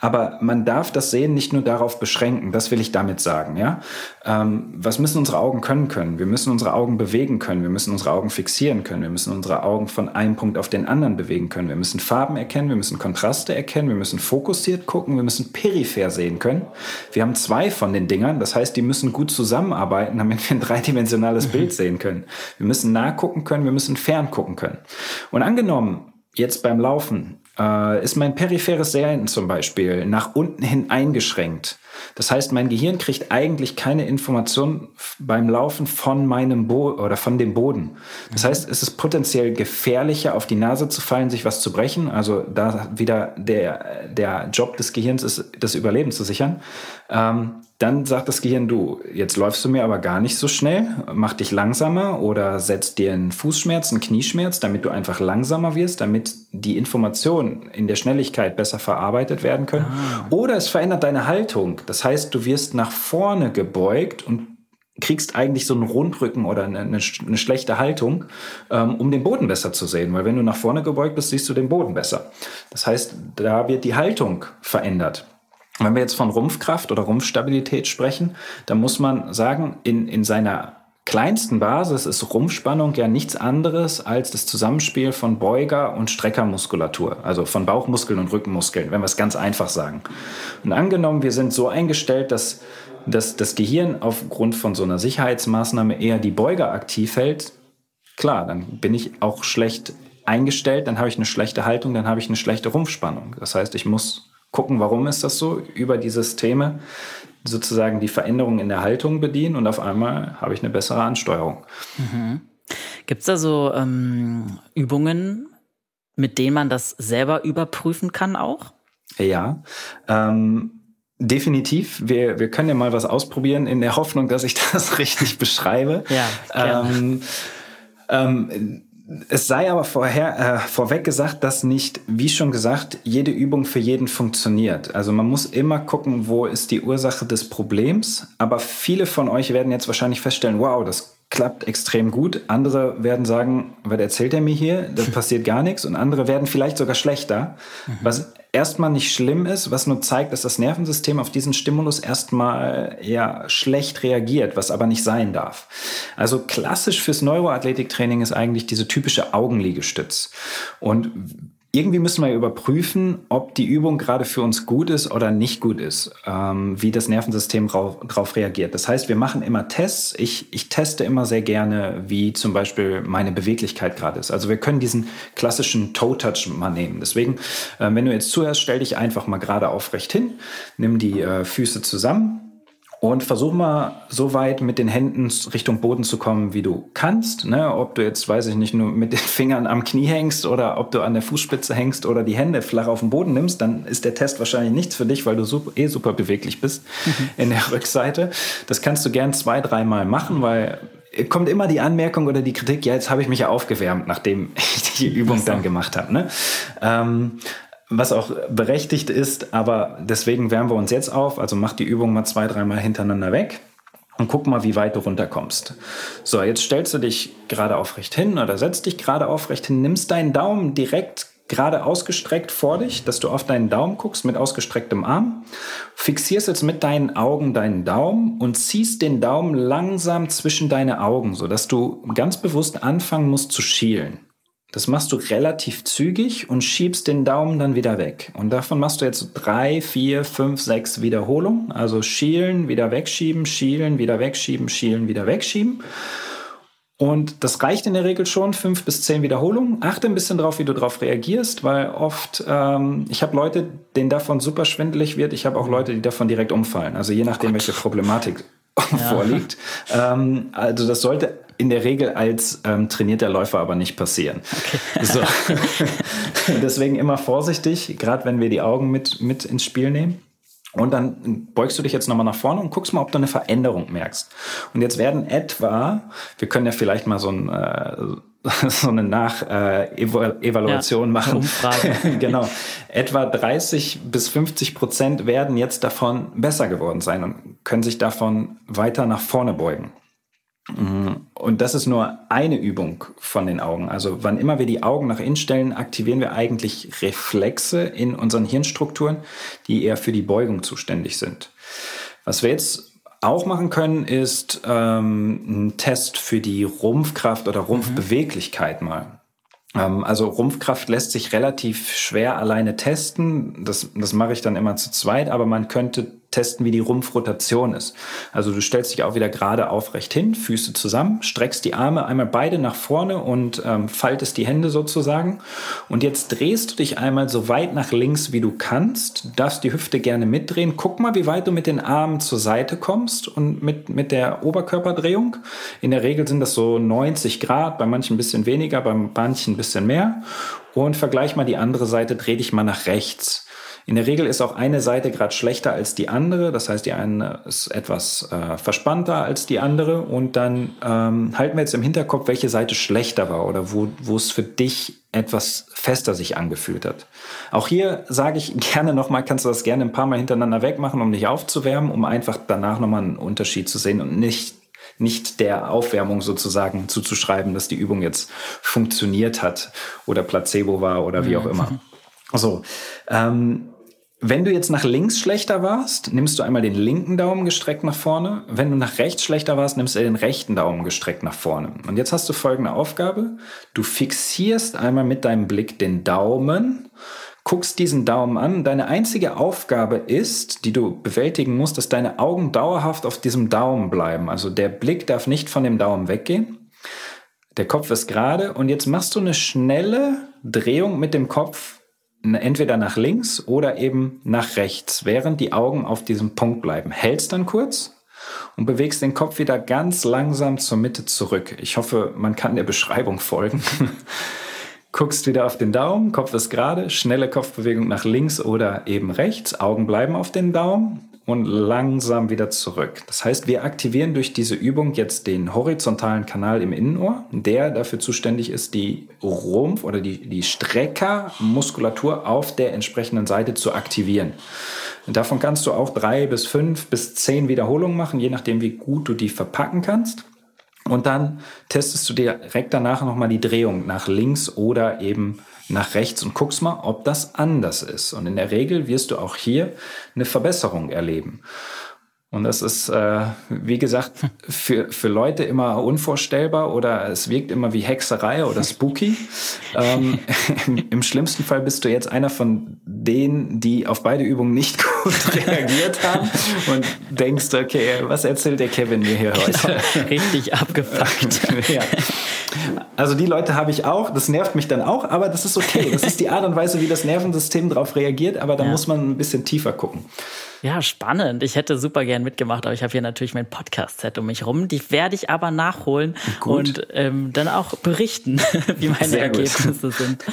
Aber man darf das Sehen nicht nur darauf beschränken, das will ich damit sagen. Ja? Ähm, was müssen unsere Augen können können? Wir müssen unsere Augen bewegen können, wir müssen unsere Augen fixieren können, wir müssen unsere Augen von einem Punkt auf den anderen bewegen können, wir müssen Farben erkennen, wir müssen Kontraste erkennen, wir müssen fokussiert gucken, wir müssen peripher sehen können. Wir haben zwei von den Dingern, das heißt, die müssen gut zusammenarbeiten, damit wir ein dreidimensionales Bild sehen können können. Wir müssen nah gucken können, wir müssen fern gucken können. Und angenommen, jetzt beim Laufen, äh, ist mein peripheres Sehen zum Beispiel nach unten hin eingeschränkt. Das heißt, mein Gehirn kriegt eigentlich keine Information beim Laufen von meinem Bo oder von dem Boden. Das mhm. heißt, es ist potenziell gefährlicher, auf die Nase zu fallen, sich was zu brechen. Also da wieder der, der Job des Gehirns ist, das Überleben zu sichern. Ähm, dann sagt das Gehirn, du, jetzt läufst du mir aber gar nicht so schnell, mach dich langsamer oder setz dir einen Fußschmerz, einen Knieschmerz, damit du einfach langsamer wirst, damit die Informationen in der Schnelligkeit besser verarbeitet werden können. Ah. Oder es verändert deine Haltung. Das heißt, du wirst nach vorne gebeugt und kriegst eigentlich so einen Rundrücken oder eine, eine, eine schlechte Haltung, ähm, um den Boden besser zu sehen. Weil wenn du nach vorne gebeugt bist, siehst du den Boden besser. Das heißt, da wird die Haltung verändert. Wenn wir jetzt von Rumpfkraft oder Rumpfstabilität sprechen, dann muss man sagen, in, in seiner kleinsten Basis ist Rumpfspannung ja nichts anderes als das Zusammenspiel von Beuger- und Streckermuskulatur, also von Bauchmuskeln und Rückenmuskeln, wenn wir es ganz einfach sagen. Und angenommen, wir sind so eingestellt, dass, dass das Gehirn aufgrund von so einer Sicherheitsmaßnahme eher die Beuger aktiv hält, klar, dann bin ich auch schlecht eingestellt, dann habe ich eine schlechte Haltung, dann habe ich eine schlechte Rumpfspannung. Das heißt, ich muss gucken, warum ist das so, über die Systeme sozusagen die Veränderung in der Haltung bedienen und auf einmal habe ich eine bessere Ansteuerung. Mhm. Gibt es da so ähm, Übungen, mit denen man das selber überprüfen kann auch? Ja. Ähm Definitiv. Wir, wir können ja mal was ausprobieren in der Hoffnung, dass ich das richtig beschreibe. Ja, ähm, ähm, es sei aber vorher, äh, vorweg gesagt, dass nicht, wie schon gesagt, jede Übung für jeden funktioniert. Also man muss immer gucken, wo ist die Ursache des Problems. Aber viele von euch werden jetzt wahrscheinlich feststellen, wow, das klappt extrem gut. Andere werden sagen, was erzählt er mir hier? Das passiert gar nichts. Und andere werden vielleicht sogar schlechter. Mhm. Was erstmal nicht schlimm ist, was nur zeigt, dass das Nervensystem auf diesen Stimulus erstmal ja schlecht reagiert, was aber nicht sein darf. Also klassisch fürs Neuroathletiktraining ist eigentlich diese typische Augenliegestütz. Und irgendwie müssen wir überprüfen, ob die Übung gerade für uns gut ist oder nicht gut ist, ähm, wie das Nervensystem darauf reagiert. Das heißt, wir machen immer Tests. Ich, ich teste immer sehr gerne, wie zum Beispiel meine Beweglichkeit gerade ist. Also wir können diesen klassischen Toe-Touch mal nehmen. Deswegen, äh, wenn du jetzt zuhörst, stell dich einfach mal gerade aufrecht hin, nimm die äh, Füße zusammen und versuch mal so weit mit den Händen Richtung Boden zu kommen, wie du kannst. Ne? Ob du jetzt, weiß ich nicht, nur mit den Fingern am Knie hängst oder ob du an der Fußspitze hängst oder die Hände flach auf den Boden nimmst, dann ist der Test wahrscheinlich nichts für dich, weil du super, eh super beweglich bist mhm. in der Rückseite. Das kannst du gern zwei, dreimal machen, weil kommt immer die Anmerkung oder die Kritik, ja, jetzt habe ich mich ja aufgewärmt, nachdem ich die Übung dann gemacht habe. Ne? Ähm, was auch berechtigt ist, aber deswegen wärmen wir uns jetzt auf. Also mach die Übung mal zwei, dreimal hintereinander weg und guck mal, wie weit du runterkommst. So, jetzt stellst du dich gerade aufrecht hin oder setzt dich gerade aufrecht hin, nimmst deinen Daumen direkt gerade ausgestreckt vor dich, dass du auf deinen Daumen guckst mit ausgestrecktem Arm, fixierst jetzt mit deinen Augen deinen Daumen und ziehst den Daumen langsam zwischen deine Augen, sodass du ganz bewusst anfangen musst zu schielen. Das machst du relativ zügig und schiebst den Daumen dann wieder weg. Und davon machst du jetzt drei, vier, fünf, sechs Wiederholungen. Also schielen, wieder wegschieben, schielen, wieder wegschieben, schielen, wieder wegschieben. Und das reicht in der Regel schon, fünf bis zehn Wiederholungen. Achte ein bisschen drauf, wie du darauf reagierst, weil oft, ähm, ich habe Leute, denen davon super schwindelig wird. Ich habe auch Leute, die davon direkt umfallen. Also je nachdem, welche Problematik ja. vorliegt. Ähm, also das sollte in der Regel als ähm, trainierter Läufer aber nicht passieren. Okay. So. Deswegen immer vorsichtig, gerade wenn wir die Augen mit, mit ins Spiel nehmen. Und dann beugst du dich jetzt nochmal nach vorne und guckst mal, ob du eine Veränderung merkst. Und jetzt werden etwa, wir können ja vielleicht mal so ein äh, so eine Nach-Evaluation äh, machen. Umfrage. genau. Etwa 30 bis 50 Prozent werden jetzt davon besser geworden sein und können sich davon weiter nach vorne beugen. Mhm. Und das ist nur eine Übung von den Augen. Also wann immer wir die Augen nach innen stellen, aktivieren wir eigentlich Reflexe in unseren Hirnstrukturen, die eher für die Beugung zuständig sind. Was wir jetzt auch machen können, ist ähm, ein Test für die Rumpfkraft oder Rumpfbeweglichkeit mal. Ähm, also Rumpfkraft lässt sich relativ schwer alleine testen. Das, das mache ich dann immer zu zweit, aber man könnte testen, wie die Rumpfrotation ist. Also du stellst dich auch wieder gerade aufrecht hin, Füße zusammen, streckst die Arme einmal beide nach vorne und ähm, faltest die Hände sozusagen. Und jetzt drehst du dich einmal so weit nach links, wie du kannst, darfst die Hüfte gerne mitdrehen. Guck mal, wie weit du mit den Armen zur Seite kommst und mit, mit der Oberkörperdrehung. In der Regel sind das so 90 Grad, bei manchen ein bisschen weniger, bei manchen ein bisschen mehr. Und vergleich mal die andere Seite, dreh dich mal nach rechts. In der Regel ist auch eine Seite gerade schlechter als die andere. Das heißt, die eine ist etwas äh, verspannter als die andere. Und dann ähm, halten wir jetzt im Hinterkopf, welche Seite schlechter war oder wo, wo es für dich etwas fester sich angefühlt hat. Auch hier sage ich gerne nochmal, kannst du das gerne ein paar Mal hintereinander wegmachen, um dich aufzuwärmen, um einfach danach nochmal einen Unterschied zu sehen und nicht nicht der Aufwärmung sozusagen zuzuschreiben, dass die Übung jetzt funktioniert hat oder Placebo war oder wie auch immer. Mhm. So, ähm, wenn du jetzt nach links schlechter warst, nimmst du einmal den linken Daumen gestreckt nach vorne. Wenn du nach rechts schlechter warst, nimmst du den rechten Daumen gestreckt nach vorne. Und jetzt hast du folgende Aufgabe. Du fixierst einmal mit deinem Blick den Daumen, guckst diesen Daumen an. Deine einzige Aufgabe ist, die du bewältigen musst, dass deine Augen dauerhaft auf diesem Daumen bleiben. Also der Blick darf nicht von dem Daumen weggehen. Der Kopf ist gerade und jetzt machst du eine schnelle Drehung mit dem Kopf entweder nach links oder eben nach rechts, während die Augen auf diesem Punkt bleiben. Hältst dann kurz und bewegst den Kopf wieder ganz langsam zur Mitte zurück. Ich hoffe, man kann der Beschreibung folgen. Guckst wieder auf den Daumen, Kopf ist gerade, schnelle Kopfbewegung nach links oder eben rechts, Augen bleiben auf den Daumen und langsam wieder zurück. Das heißt, wir aktivieren durch diese Übung jetzt den horizontalen Kanal im Innenohr, der dafür zuständig ist, die Rumpf- oder die, die Streckermuskulatur auf der entsprechenden Seite zu aktivieren. Davon kannst du auch drei bis fünf bis zehn Wiederholungen machen, je nachdem, wie gut du die verpacken kannst. Und dann testest du direkt danach nochmal die Drehung nach links oder eben nach rechts und guckst mal, ob das anders ist. Und in der Regel wirst du auch hier eine Verbesserung erleben. Und das ist, äh, wie gesagt, für, für Leute immer unvorstellbar oder es wirkt immer wie Hexerei oder spooky. ähm, im, im, schlimmsten Fall bist du jetzt einer von denen, die auf beide Übungen nicht gut reagiert haben und denkst, okay, was erzählt der Kevin mir hier heute? Genau, richtig abgefuckt. ja. Also die Leute habe ich auch, das nervt mich dann auch, aber das ist okay. Das ist die Art und Weise, wie das Nervensystem darauf reagiert, aber da ja. muss man ein bisschen tiefer gucken. Ja, spannend. Ich hätte super gern mitgemacht, aber ich habe hier natürlich mein Podcast-Set um mich rum. Die werde ich aber nachholen Gut. und ähm, dann auch berichten, wie meine Sehr Ergebnisse gut. sind.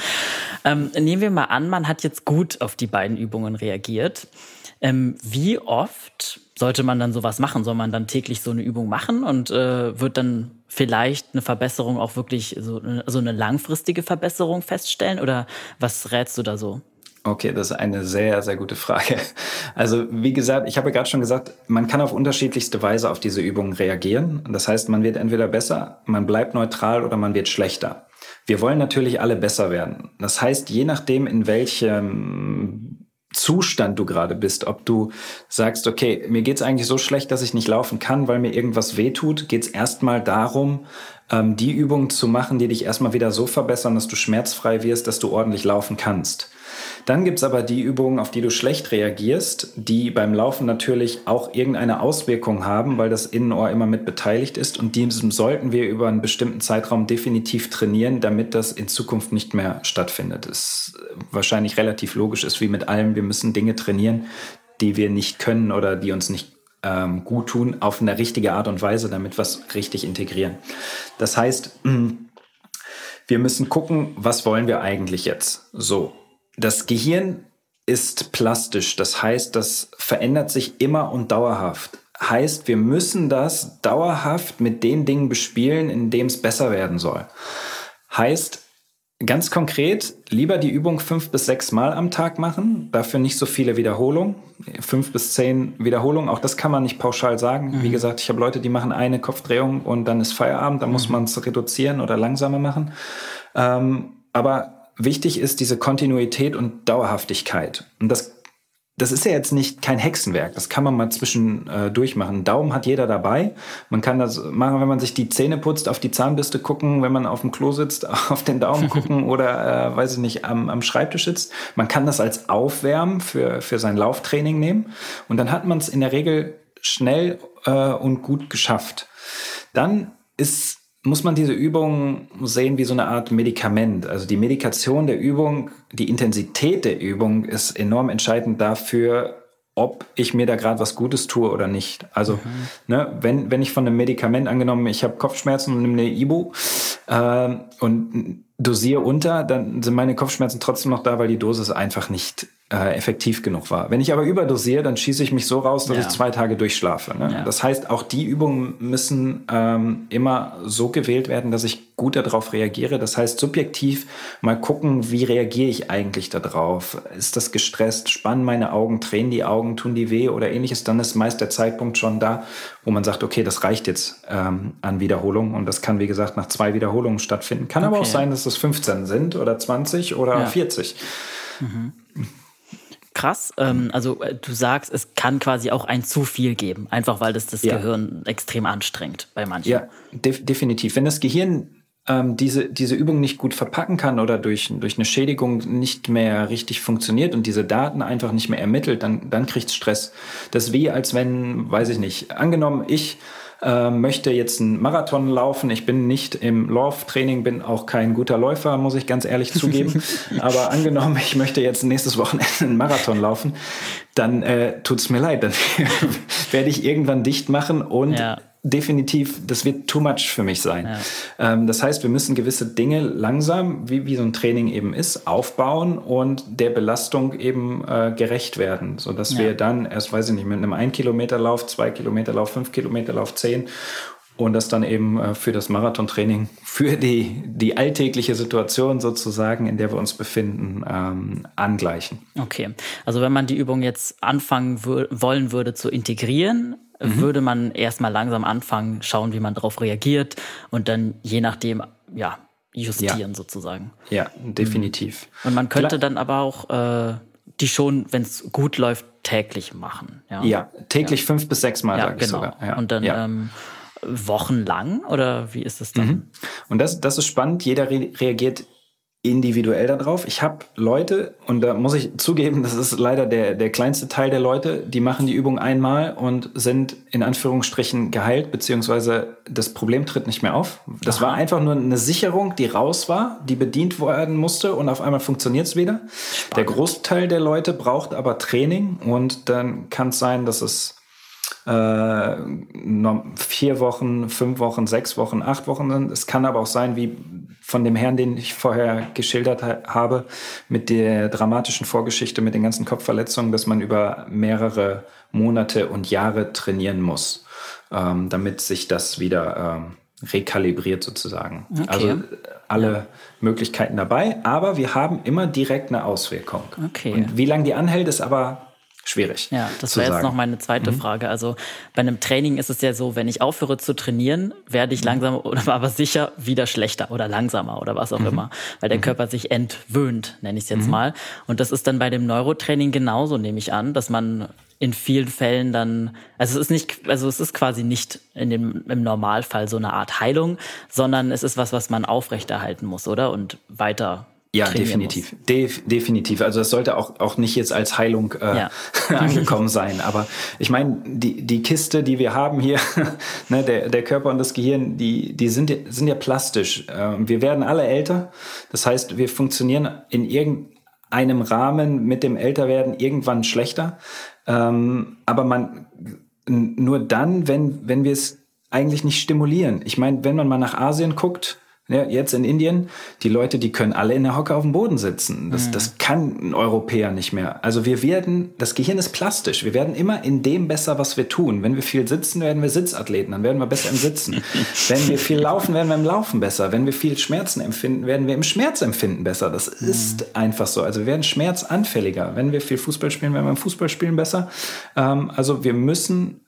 Ähm, nehmen wir mal an, man hat jetzt gut auf die beiden Übungen reagiert. Ähm, wie oft sollte man dann sowas machen? Soll man dann täglich so eine Übung machen und äh, wird dann vielleicht eine Verbesserung auch wirklich so, so eine langfristige Verbesserung feststellen? Oder was rätst du da so? Okay, das ist eine sehr, sehr gute Frage. Also wie gesagt, ich habe gerade schon gesagt, man kann auf unterschiedlichste Weise auf diese Übungen reagieren. Das heißt, man wird entweder besser, man bleibt neutral oder man wird schlechter. Wir wollen natürlich alle besser werden. Das heißt, je nachdem, in welchem Zustand du gerade bist, ob du sagst, okay, mir geht's eigentlich so schlecht, dass ich nicht laufen kann, weil mir irgendwas wehtut, geht's erstmal darum, ähm, die Übungen zu machen, die dich erstmal wieder so verbessern, dass du schmerzfrei wirst, dass du ordentlich laufen kannst. Dann gibt's aber die Übungen, auf die du schlecht reagierst, die beim Laufen natürlich auch irgendeine Auswirkung haben, weil das Innenohr immer mit beteiligt ist. Und diesem sollten wir über einen bestimmten Zeitraum definitiv trainieren, damit das in Zukunft nicht mehr stattfindet. Es wahrscheinlich relativ logisch ist wie mit allem. Wir müssen Dinge trainieren, die wir nicht können oder die uns nicht ähm, gut tun, auf eine richtige Art und Weise, damit wir es richtig integrieren. Das heißt, wir müssen gucken, was wollen wir eigentlich jetzt? So, das Gehirn ist plastisch, das heißt, das verändert sich immer und dauerhaft. Heißt, wir müssen das dauerhaft mit den Dingen bespielen, in dem es besser werden soll. Heißt, ganz konkret, lieber die Übung fünf bis sechs Mal am Tag machen, dafür nicht so viele Wiederholungen. Fünf bis zehn Wiederholungen, auch das kann man nicht pauschal sagen. Mhm. Wie gesagt, ich habe Leute, die machen eine Kopfdrehung und dann ist Feierabend, da muss mhm. man es reduzieren oder langsamer machen. Ähm, aber wichtig ist diese Kontinuität und Dauerhaftigkeit. Und das, das ist ja jetzt nicht kein Hexenwerk. Das kann man mal zwischen äh, durchmachen. Daumen hat jeder dabei. Man kann das machen, wenn man sich die Zähne putzt, auf die Zahnbürste gucken, wenn man auf dem Klo sitzt, auf den Daumen gucken oder, äh, weiß ich nicht, am, am Schreibtisch sitzt. Man kann das als Aufwärmen für, für sein Lauftraining nehmen. Und dann hat man es in der Regel schnell äh, und gut geschafft. Dann ist muss man diese Übung sehen wie so eine Art Medikament. Also die Medikation der Übung, die Intensität der Übung ist enorm entscheidend dafür, ob ich mir da gerade was Gutes tue oder nicht. Also, mhm. ne, wenn, wenn ich von einem Medikament angenommen, ich habe Kopfschmerzen und nehme eine Ibu äh, und dosiere unter, dann sind meine Kopfschmerzen trotzdem noch da, weil die Dosis einfach nicht äh, effektiv genug war. Wenn ich aber überdosiere, dann schieße ich mich so raus, dass ja. ich zwei Tage durchschlafe. Ne? Ja. Das heißt, auch die Übungen müssen ähm, immer so gewählt werden, dass ich gut darauf reagiere. Das heißt, subjektiv mal gucken, wie reagiere ich eigentlich darauf? Ist das gestresst? Spannen meine Augen? Tränen die Augen? Tun die weh oder ähnliches? Dann ist meist der Zeitpunkt schon da, wo man sagt, okay, das reicht jetzt ähm, an Wiederholungen. Und das kann, wie gesagt, nach zwei Wiederholungen stattfinden. Kann okay. aber auch sein, dass es 15 sind oder 20 oder ja. 40. Mhm krass. Ähm, also äh, du sagst, es kann quasi auch ein zu viel geben, einfach weil das das ja. Gehirn extrem anstrengt bei manchen. Ja, def definitiv. Wenn das Gehirn ähm, diese, diese Übung nicht gut verpacken kann oder durch, durch eine Schädigung nicht mehr richtig funktioniert und diese Daten einfach nicht mehr ermittelt, dann, dann kriegt es Stress. Das ist wie, als wenn, weiß ich nicht, angenommen, ich äh, möchte jetzt einen Marathon laufen. Ich bin nicht im Lauftraining, bin auch kein guter Läufer, muss ich ganz ehrlich zugeben. Aber angenommen, ich möchte jetzt nächstes Wochenende einen Marathon laufen, dann äh, tut's mir leid. Dann werde ich irgendwann dicht machen und ja definitiv, das wird too much für mich sein. Ja. Ähm, das heißt, wir müssen gewisse Dinge langsam, wie, wie so ein Training eben ist, aufbauen und der Belastung eben äh, gerecht werden, sodass ja. wir dann erst, weiß ich nicht, mit einem 1 Kilometer Lauf, 2 Kilometer Lauf, 5 Kilometer Lauf, 10 und das dann eben äh, für das Marathontraining, für die, die alltägliche Situation sozusagen, in der wir uns befinden, ähm, angleichen. Okay, also wenn man die Übung jetzt anfangen wollen würde zu integrieren, mhm. würde man erstmal langsam anfangen, schauen, wie man darauf reagiert und dann je nachdem, ja, justieren ja. sozusagen. Ja, definitiv. Mhm. Und man könnte Klar. dann aber auch äh, die schon, wenn es gut läuft, täglich machen. Ja, ja täglich ja. fünf bis sechs Mal, ja, genau. sogar. Ja. Und dann ähm, wochenlang oder wie ist das dann? Mhm. Und das, das ist spannend. Jeder re reagiert individuell darauf. Ich habe Leute, und da muss ich zugeben, das ist leider der, der kleinste Teil der Leute, die machen die Übung einmal und sind in Anführungsstrichen geheilt, beziehungsweise das Problem tritt nicht mehr auf. Das Aha. war einfach nur eine Sicherung, die raus war, die bedient werden musste und auf einmal funktioniert es wieder. Spannend. Der Großteil der Leute braucht aber Training und dann kann es sein, dass es äh, vier Wochen, fünf Wochen, sechs Wochen, acht Wochen sind. Es kann aber auch sein, wie von dem Herrn, den ich vorher geschildert ha habe, mit der dramatischen Vorgeschichte, mit den ganzen Kopfverletzungen, dass man über mehrere Monate und Jahre trainieren muss, ähm, damit sich das wieder ähm, rekalibriert sozusagen. Okay. Also alle Möglichkeiten dabei, aber wir haben immer direkt eine Auswirkung. Okay. Und wie lange die anhält, ist aber schwierig. Ja, das wäre jetzt noch meine zweite mhm. Frage. Also bei einem Training ist es ja so, wenn ich aufhöre zu trainieren, werde ich mhm. langsam oder aber sicher wieder schlechter oder langsamer oder was auch mhm. immer, weil der mhm. Körper sich entwöhnt, nenne ich es jetzt mhm. mal. Und das ist dann bei dem Neurotraining genauso, nehme ich an, dass man in vielen Fällen dann, also es ist nicht, also es ist quasi nicht in dem, im Normalfall so eine Art Heilung, sondern es ist was, was man aufrechterhalten muss, oder? Und weiter ja, definitiv. Def definitiv. Also es sollte auch, auch nicht jetzt als Heilung äh, ja. angekommen sein. Aber ich meine, die, die Kiste, die wir haben hier, ne, der, der Körper und das Gehirn, die, die sind, sind ja plastisch. Ähm, wir werden alle älter. Das heißt, wir funktionieren in irgendeinem Rahmen mit dem Älterwerden irgendwann schlechter. Ähm, aber man nur dann, wenn, wenn wir es eigentlich nicht stimulieren. Ich meine, wenn man mal nach Asien guckt, ja, jetzt in Indien, die Leute, die können alle in der Hocke auf dem Boden sitzen. Das, mhm. das kann ein Europäer nicht mehr. Also wir werden, das Gehirn ist plastisch. Wir werden immer in dem besser, was wir tun. Wenn wir viel sitzen, werden wir Sitzathleten, dann werden wir besser im Sitzen. Wenn wir viel laufen, werden wir im Laufen besser. Wenn wir viel Schmerzen empfinden, werden wir im Schmerzempfinden besser. Das mhm. ist einfach so. Also wir werden schmerzanfälliger. Wenn wir viel Fußball spielen, werden wir im Fußballspielen besser. Ähm, also wir müssen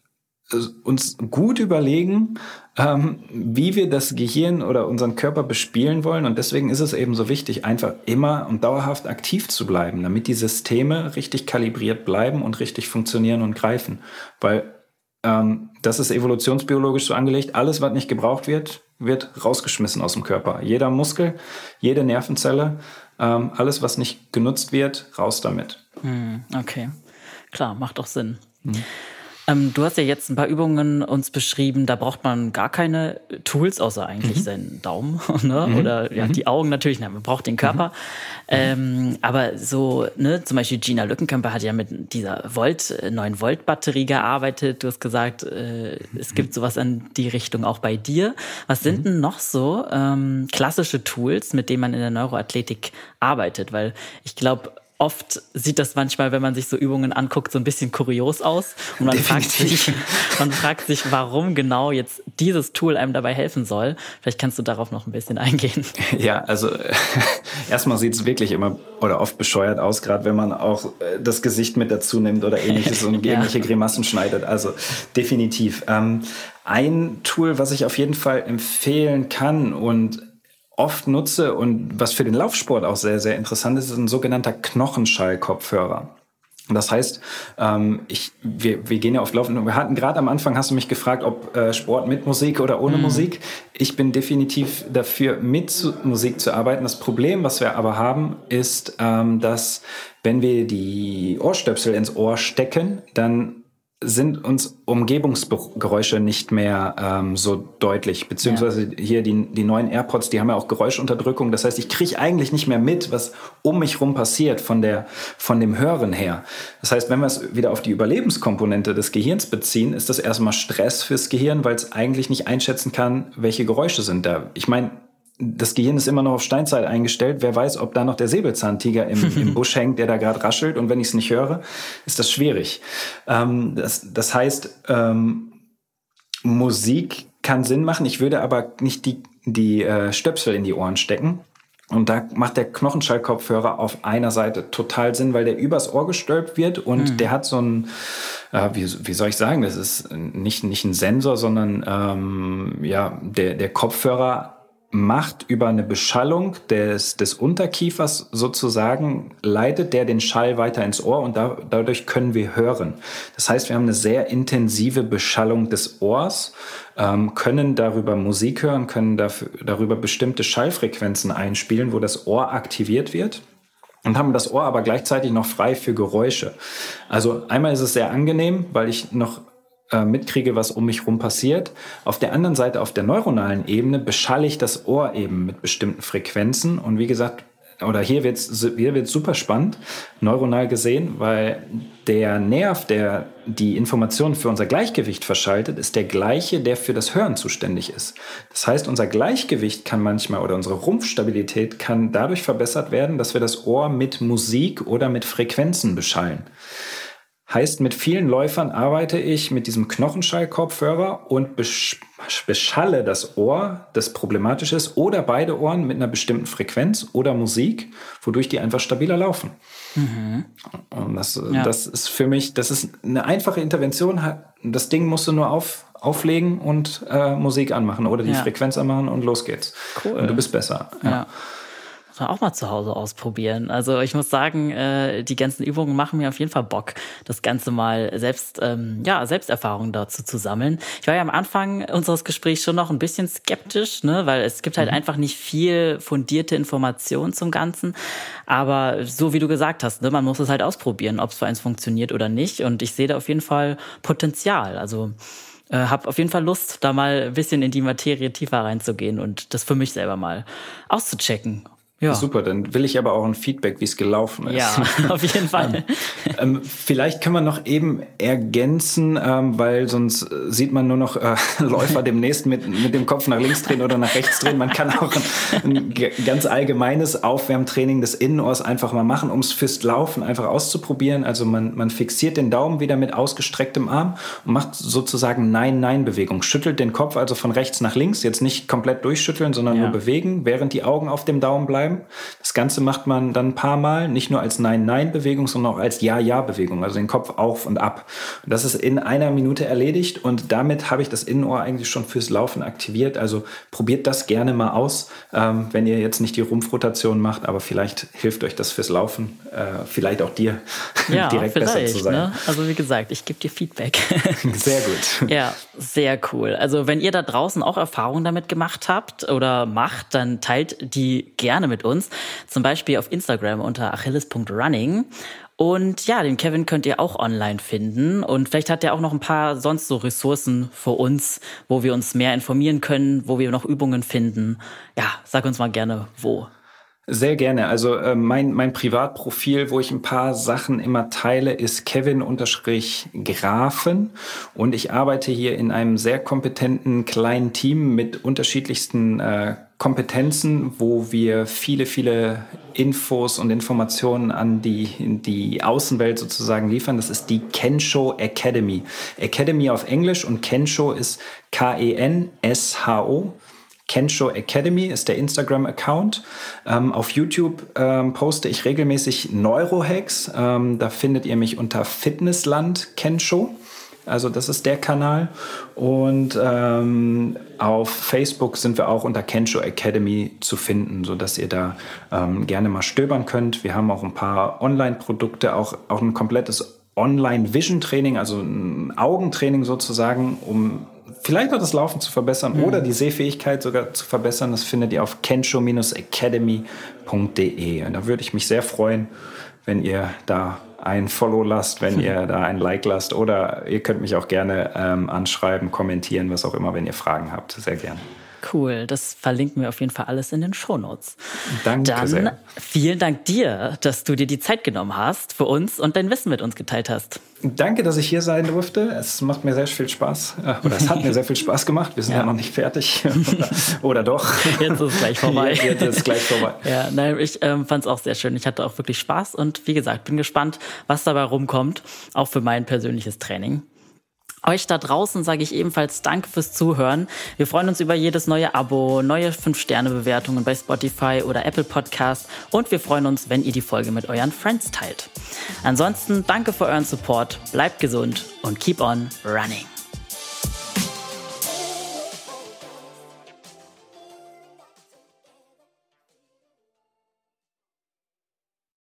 uns gut überlegen, ähm, wie wir das Gehirn oder unseren Körper bespielen wollen. Und deswegen ist es eben so wichtig, einfach immer und dauerhaft aktiv zu bleiben, damit die Systeme richtig kalibriert bleiben und richtig funktionieren und greifen. Weil ähm, das ist evolutionsbiologisch so angelegt, alles, was nicht gebraucht wird, wird rausgeschmissen aus dem Körper. Jeder Muskel, jede Nervenzelle, ähm, alles, was nicht genutzt wird, raus damit. Hm, okay, klar, macht doch Sinn. Hm. Ähm, du hast ja jetzt ein paar Übungen uns beschrieben, da braucht man gar keine Tools, außer eigentlich mhm. seinen Daumen ne? Mhm. oder ja, mhm. die Augen natürlich. Na, man braucht den Körper. Mhm. Ähm, aber so, ne, zum Beispiel Gina Lückenkämper hat ja mit dieser Volt, 9 Volt Batterie gearbeitet. Du hast gesagt, äh, es gibt sowas in die Richtung auch bei dir. Was sind mhm. denn noch so ähm, klassische Tools, mit denen man in der Neuroathletik arbeitet? Weil ich glaube, oft sieht das manchmal, wenn man sich so Übungen anguckt, so ein bisschen kurios aus. Und man fragt sich, man fragt sich, warum genau jetzt dieses Tool einem dabei helfen soll. Vielleicht kannst du darauf noch ein bisschen eingehen. Ja, also erstmal sieht es wirklich immer oder oft bescheuert aus, gerade wenn man auch äh, das Gesicht mit dazu nimmt oder ähnliches und ja. irgendwelche Grimassen schneidet. Also definitiv. Ähm, ein Tool, was ich auf jeden Fall empfehlen kann und oft nutze und was für den Laufsport auch sehr, sehr interessant ist, ist ein sogenannter Knochenschall-Kopfhörer. Das heißt, ähm, ich, wir, wir gehen ja oft laufen. Wir hatten gerade am Anfang, hast du mich gefragt, ob äh, Sport mit Musik oder ohne mhm. Musik. Ich bin definitiv dafür, mit zu, Musik zu arbeiten. Das Problem, was wir aber haben, ist, ähm, dass wenn wir die Ohrstöpsel ins Ohr stecken, dann sind uns Umgebungsgeräusche nicht mehr ähm, so deutlich. Beziehungsweise ja. hier die, die neuen AirPods, die haben ja auch Geräuschunterdrückung. Das heißt, ich kriege eigentlich nicht mehr mit, was um mich rum passiert von, der, von dem Hören her. Das heißt, wenn wir es wieder auf die Überlebenskomponente des Gehirns beziehen, ist das erstmal Stress fürs Gehirn, weil es eigentlich nicht einschätzen kann, welche Geräusche sind da. Ich meine, das Gehirn ist immer noch auf Steinzeit eingestellt. Wer weiß, ob da noch der Säbelzahntiger im, im Busch hängt, der da gerade raschelt. Und wenn ich es nicht höre, ist das schwierig. Ähm, das, das heißt, ähm, Musik kann Sinn machen. Ich würde aber nicht die, die äh, Stöpsel in die Ohren stecken. Und da macht der Knochenschallkopfhörer auf einer Seite total Sinn, weil der übers Ohr gestülpt wird und mhm. der hat so ein, äh, wie, wie soll ich sagen, das ist nicht, nicht ein Sensor, sondern ähm, ja, der, der Kopfhörer macht über eine Beschallung des, des Unterkiefers sozusagen, leitet der den Schall weiter ins Ohr und da, dadurch können wir hören. Das heißt, wir haben eine sehr intensive Beschallung des Ohrs, ähm, können darüber Musik hören, können dafür, darüber bestimmte Schallfrequenzen einspielen, wo das Ohr aktiviert wird und haben das Ohr aber gleichzeitig noch frei für Geräusche. Also einmal ist es sehr angenehm, weil ich noch äh, mitkriege, was um mich rum passiert. Auf der anderen Seite, auf der neuronalen Ebene, beschalle ich das Ohr eben mit bestimmten Frequenzen. Und wie gesagt, oder hier wird es hier wird's super spannend, neuronal gesehen, weil der Nerv, der die Informationen für unser Gleichgewicht verschaltet, ist der gleiche, der für das Hören zuständig ist. Das heißt, unser Gleichgewicht kann manchmal oder unsere Rumpfstabilität kann dadurch verbessert werden, dass wir das Ohr mit Musik oder mit Frequenzen beschallen. Heißt, mit vielen Läufern arbeite ich mit diesem Knochenschallkopfhörer und beschalle das Ohr, das problematisch ist, oder beide Ohren mit einer bestimmten Frequenz oder Musik, wodurch die einfach stabiler laufen. Mhm. Und das, ja. das ist für mich, das ist eine einfache Intervention. Das Ding musst du nur auf, auflegen und äh, Musik anmachen oder die ja. Frequenz anmachen und los geht's. Cool. Und du bist besser. ja. ja man auch mal zu Hause ausprobieren. Also ich muss sagen, äh, die ganzen Übungen machen mir auf jeden Fall Bock, das Ganze mal selbst, ähm, ja, Selbsterfahrungen dazu zu sammeln. Ich war ja am Anfang unseres Gesprächs schon noch ein bisschen skeptisch, ne, weil es gibt halt mhm. einfach nicht viel fundierte Informationen zum Ganzen. Aber so wie du gesagt hast, ne, man muss es halt ausprobieren, ob es für eins funktioniert oder nicht. Und ich sehe da auf jeden Fall Potenzial. Also äh, habe auf jeden Fall Lust, da mal ein bisschen in die Materie tiefer reinzugehen und das für mich selber mal auszuchecken, ja. Super, dann will ich aber auch ein Feedback, wie es gelaufen ist. Ja, auf jeden Fall. ähm, ähm, vielleicht können wir noch eben ergänzen, ähm, weil sonst sieht man nur noch äh, Läufer demnächst mit, mit dem Kopf nach links drehen oder nach rechts drehen. Man kann auch ein, ein ganz allgemeines Aufwärmtraining des Innenohrs einfach mal machen, um es fürs Laufen einfach auszuprobieren. Also man, man fixiert den Daumen wieder mit ausgestrecktem Arm und macht sozusagen Nein-Nein-Bewegung. Schüttelt den Kopf also von rechts nach links, jetzt nicht komplett durchschütteln, sondern ja. nur bewegen, während die Augen auf dem Daumen bleiben bleiben. Das Ganze macht man dann ein paar Mal, nicht nur als Nein-Nein-Bewegung, sondern auch als Ja-Ja-Bewegung, also den Kopf auf und ab. Und das ist in einer Minute erledigt und damit habe ich das Innenohr eigentlich schon fürs Laufen aktiviert. Also probiert das gerne mal aus, ähm, wenn ihr jetzt nicht die Rumpfrotation macht, aber vielleicht hilft euch das fürs Laufen, äh, vielleicht auch dir ja, direkt besser zu sein. Ne? Also wie gesagt, ich gebe dir Feedback. sehr gut. Ja, sehr cool. Also wenn ihr da draußen auch Erfahrungen damit gemacht habt oder macht, dann teilt die gerne mit uns. Zum Beispiel auf Instagram unter achilles.running. Und ja, den Kevin könnt ihr auch online finden. Und vielleicht hat er auch noch ein paar sonst so Ressourcen für uns, wo wir uns mehr informieren können, wo wir noch Übungen finden. Ja, sag uns mal gerne, wo. Sehr gerne. Also äh, mein, mein Privatprofil, wo ich ein paar Sachen immer teile, ist Kevin-Grafen. Und ich arbeite hier in einem sehr kompetenten kleinen Team mit unterschiedlichsten äh, Kompetenzen, wo wir viele, viele Infos und Informationen an die, die Außenwelt sozusagen liefern. Das ist die Kensho Academy. Academy auf Englisch und Kensho ist K-E-N-S-H-O. Kensho Academy ist der Instagram-Account. Ähm, auf YouTube ähm, poste ich regelmäßig Neurohacks. Ähm, da findet ihr mich unter Fitnessland Kensho. Also das ist der Kanal. Und ähm, auf Facebook sind wir auch unter Kensho Academy zu finden, sodass ihr da ähm, gerne mal stöbern könnt. Wir haben auch ein paar Online-Produkte, auch, auch ein komplettes Online-Vision-Training, also ein Augentraining sozusagen, um vielleicht auch das Laufen zu verbessern mhm. oder die Sehfähigkeit sogar zu verbessern. Das findet ihr auf kensho-academy.de. Und da würde ich mich sehr freuen, wenn ihr da ein Follow lasst, wenn ihr da ein Like lasst oder ihr könnt mich auch gerne ähm, anschreiben, kommentieren, was auch immer, wenn ihr Fragen habt. Sehr gerne. Cool, das verlinken wir auf jeden Fall alles in den Shownotes. Danke Dann sehr. vielen Dank dir, dass du dir die Zeit genommen hast für uns und dein Wissen mit uns geteilt hast. Danke, dass ich hier sein durfte. Es macht mir sehr viel Spaß. Äh, oder es hat mir sehr viel Spaß gemacht. Wir sind ja, ja noch nicht fertig. oder, oder, doch. Jetzt ist es gleich vorbei. Jetzt ist es gleich vorbei. Ja, nein, ich ähm, fand es auch sehr schön. Ich hatte auch wirklich Spaß und wie gesagt, bin gespannt, was dabei rumkommt, auch für mein persönliches Training. Euch da draußen sage ich ebenfalls Danke fürs Zuhören. Wir freuen uns über jedes neue Abo, neue 5-Sterne-Bewertungen bei Spotify oder Apple Podcast und wir freuen uns, wenn ihr die Folge mit euren Friends teilt. Ansonsten danke für euren Support, bleibt gesund und keep on running.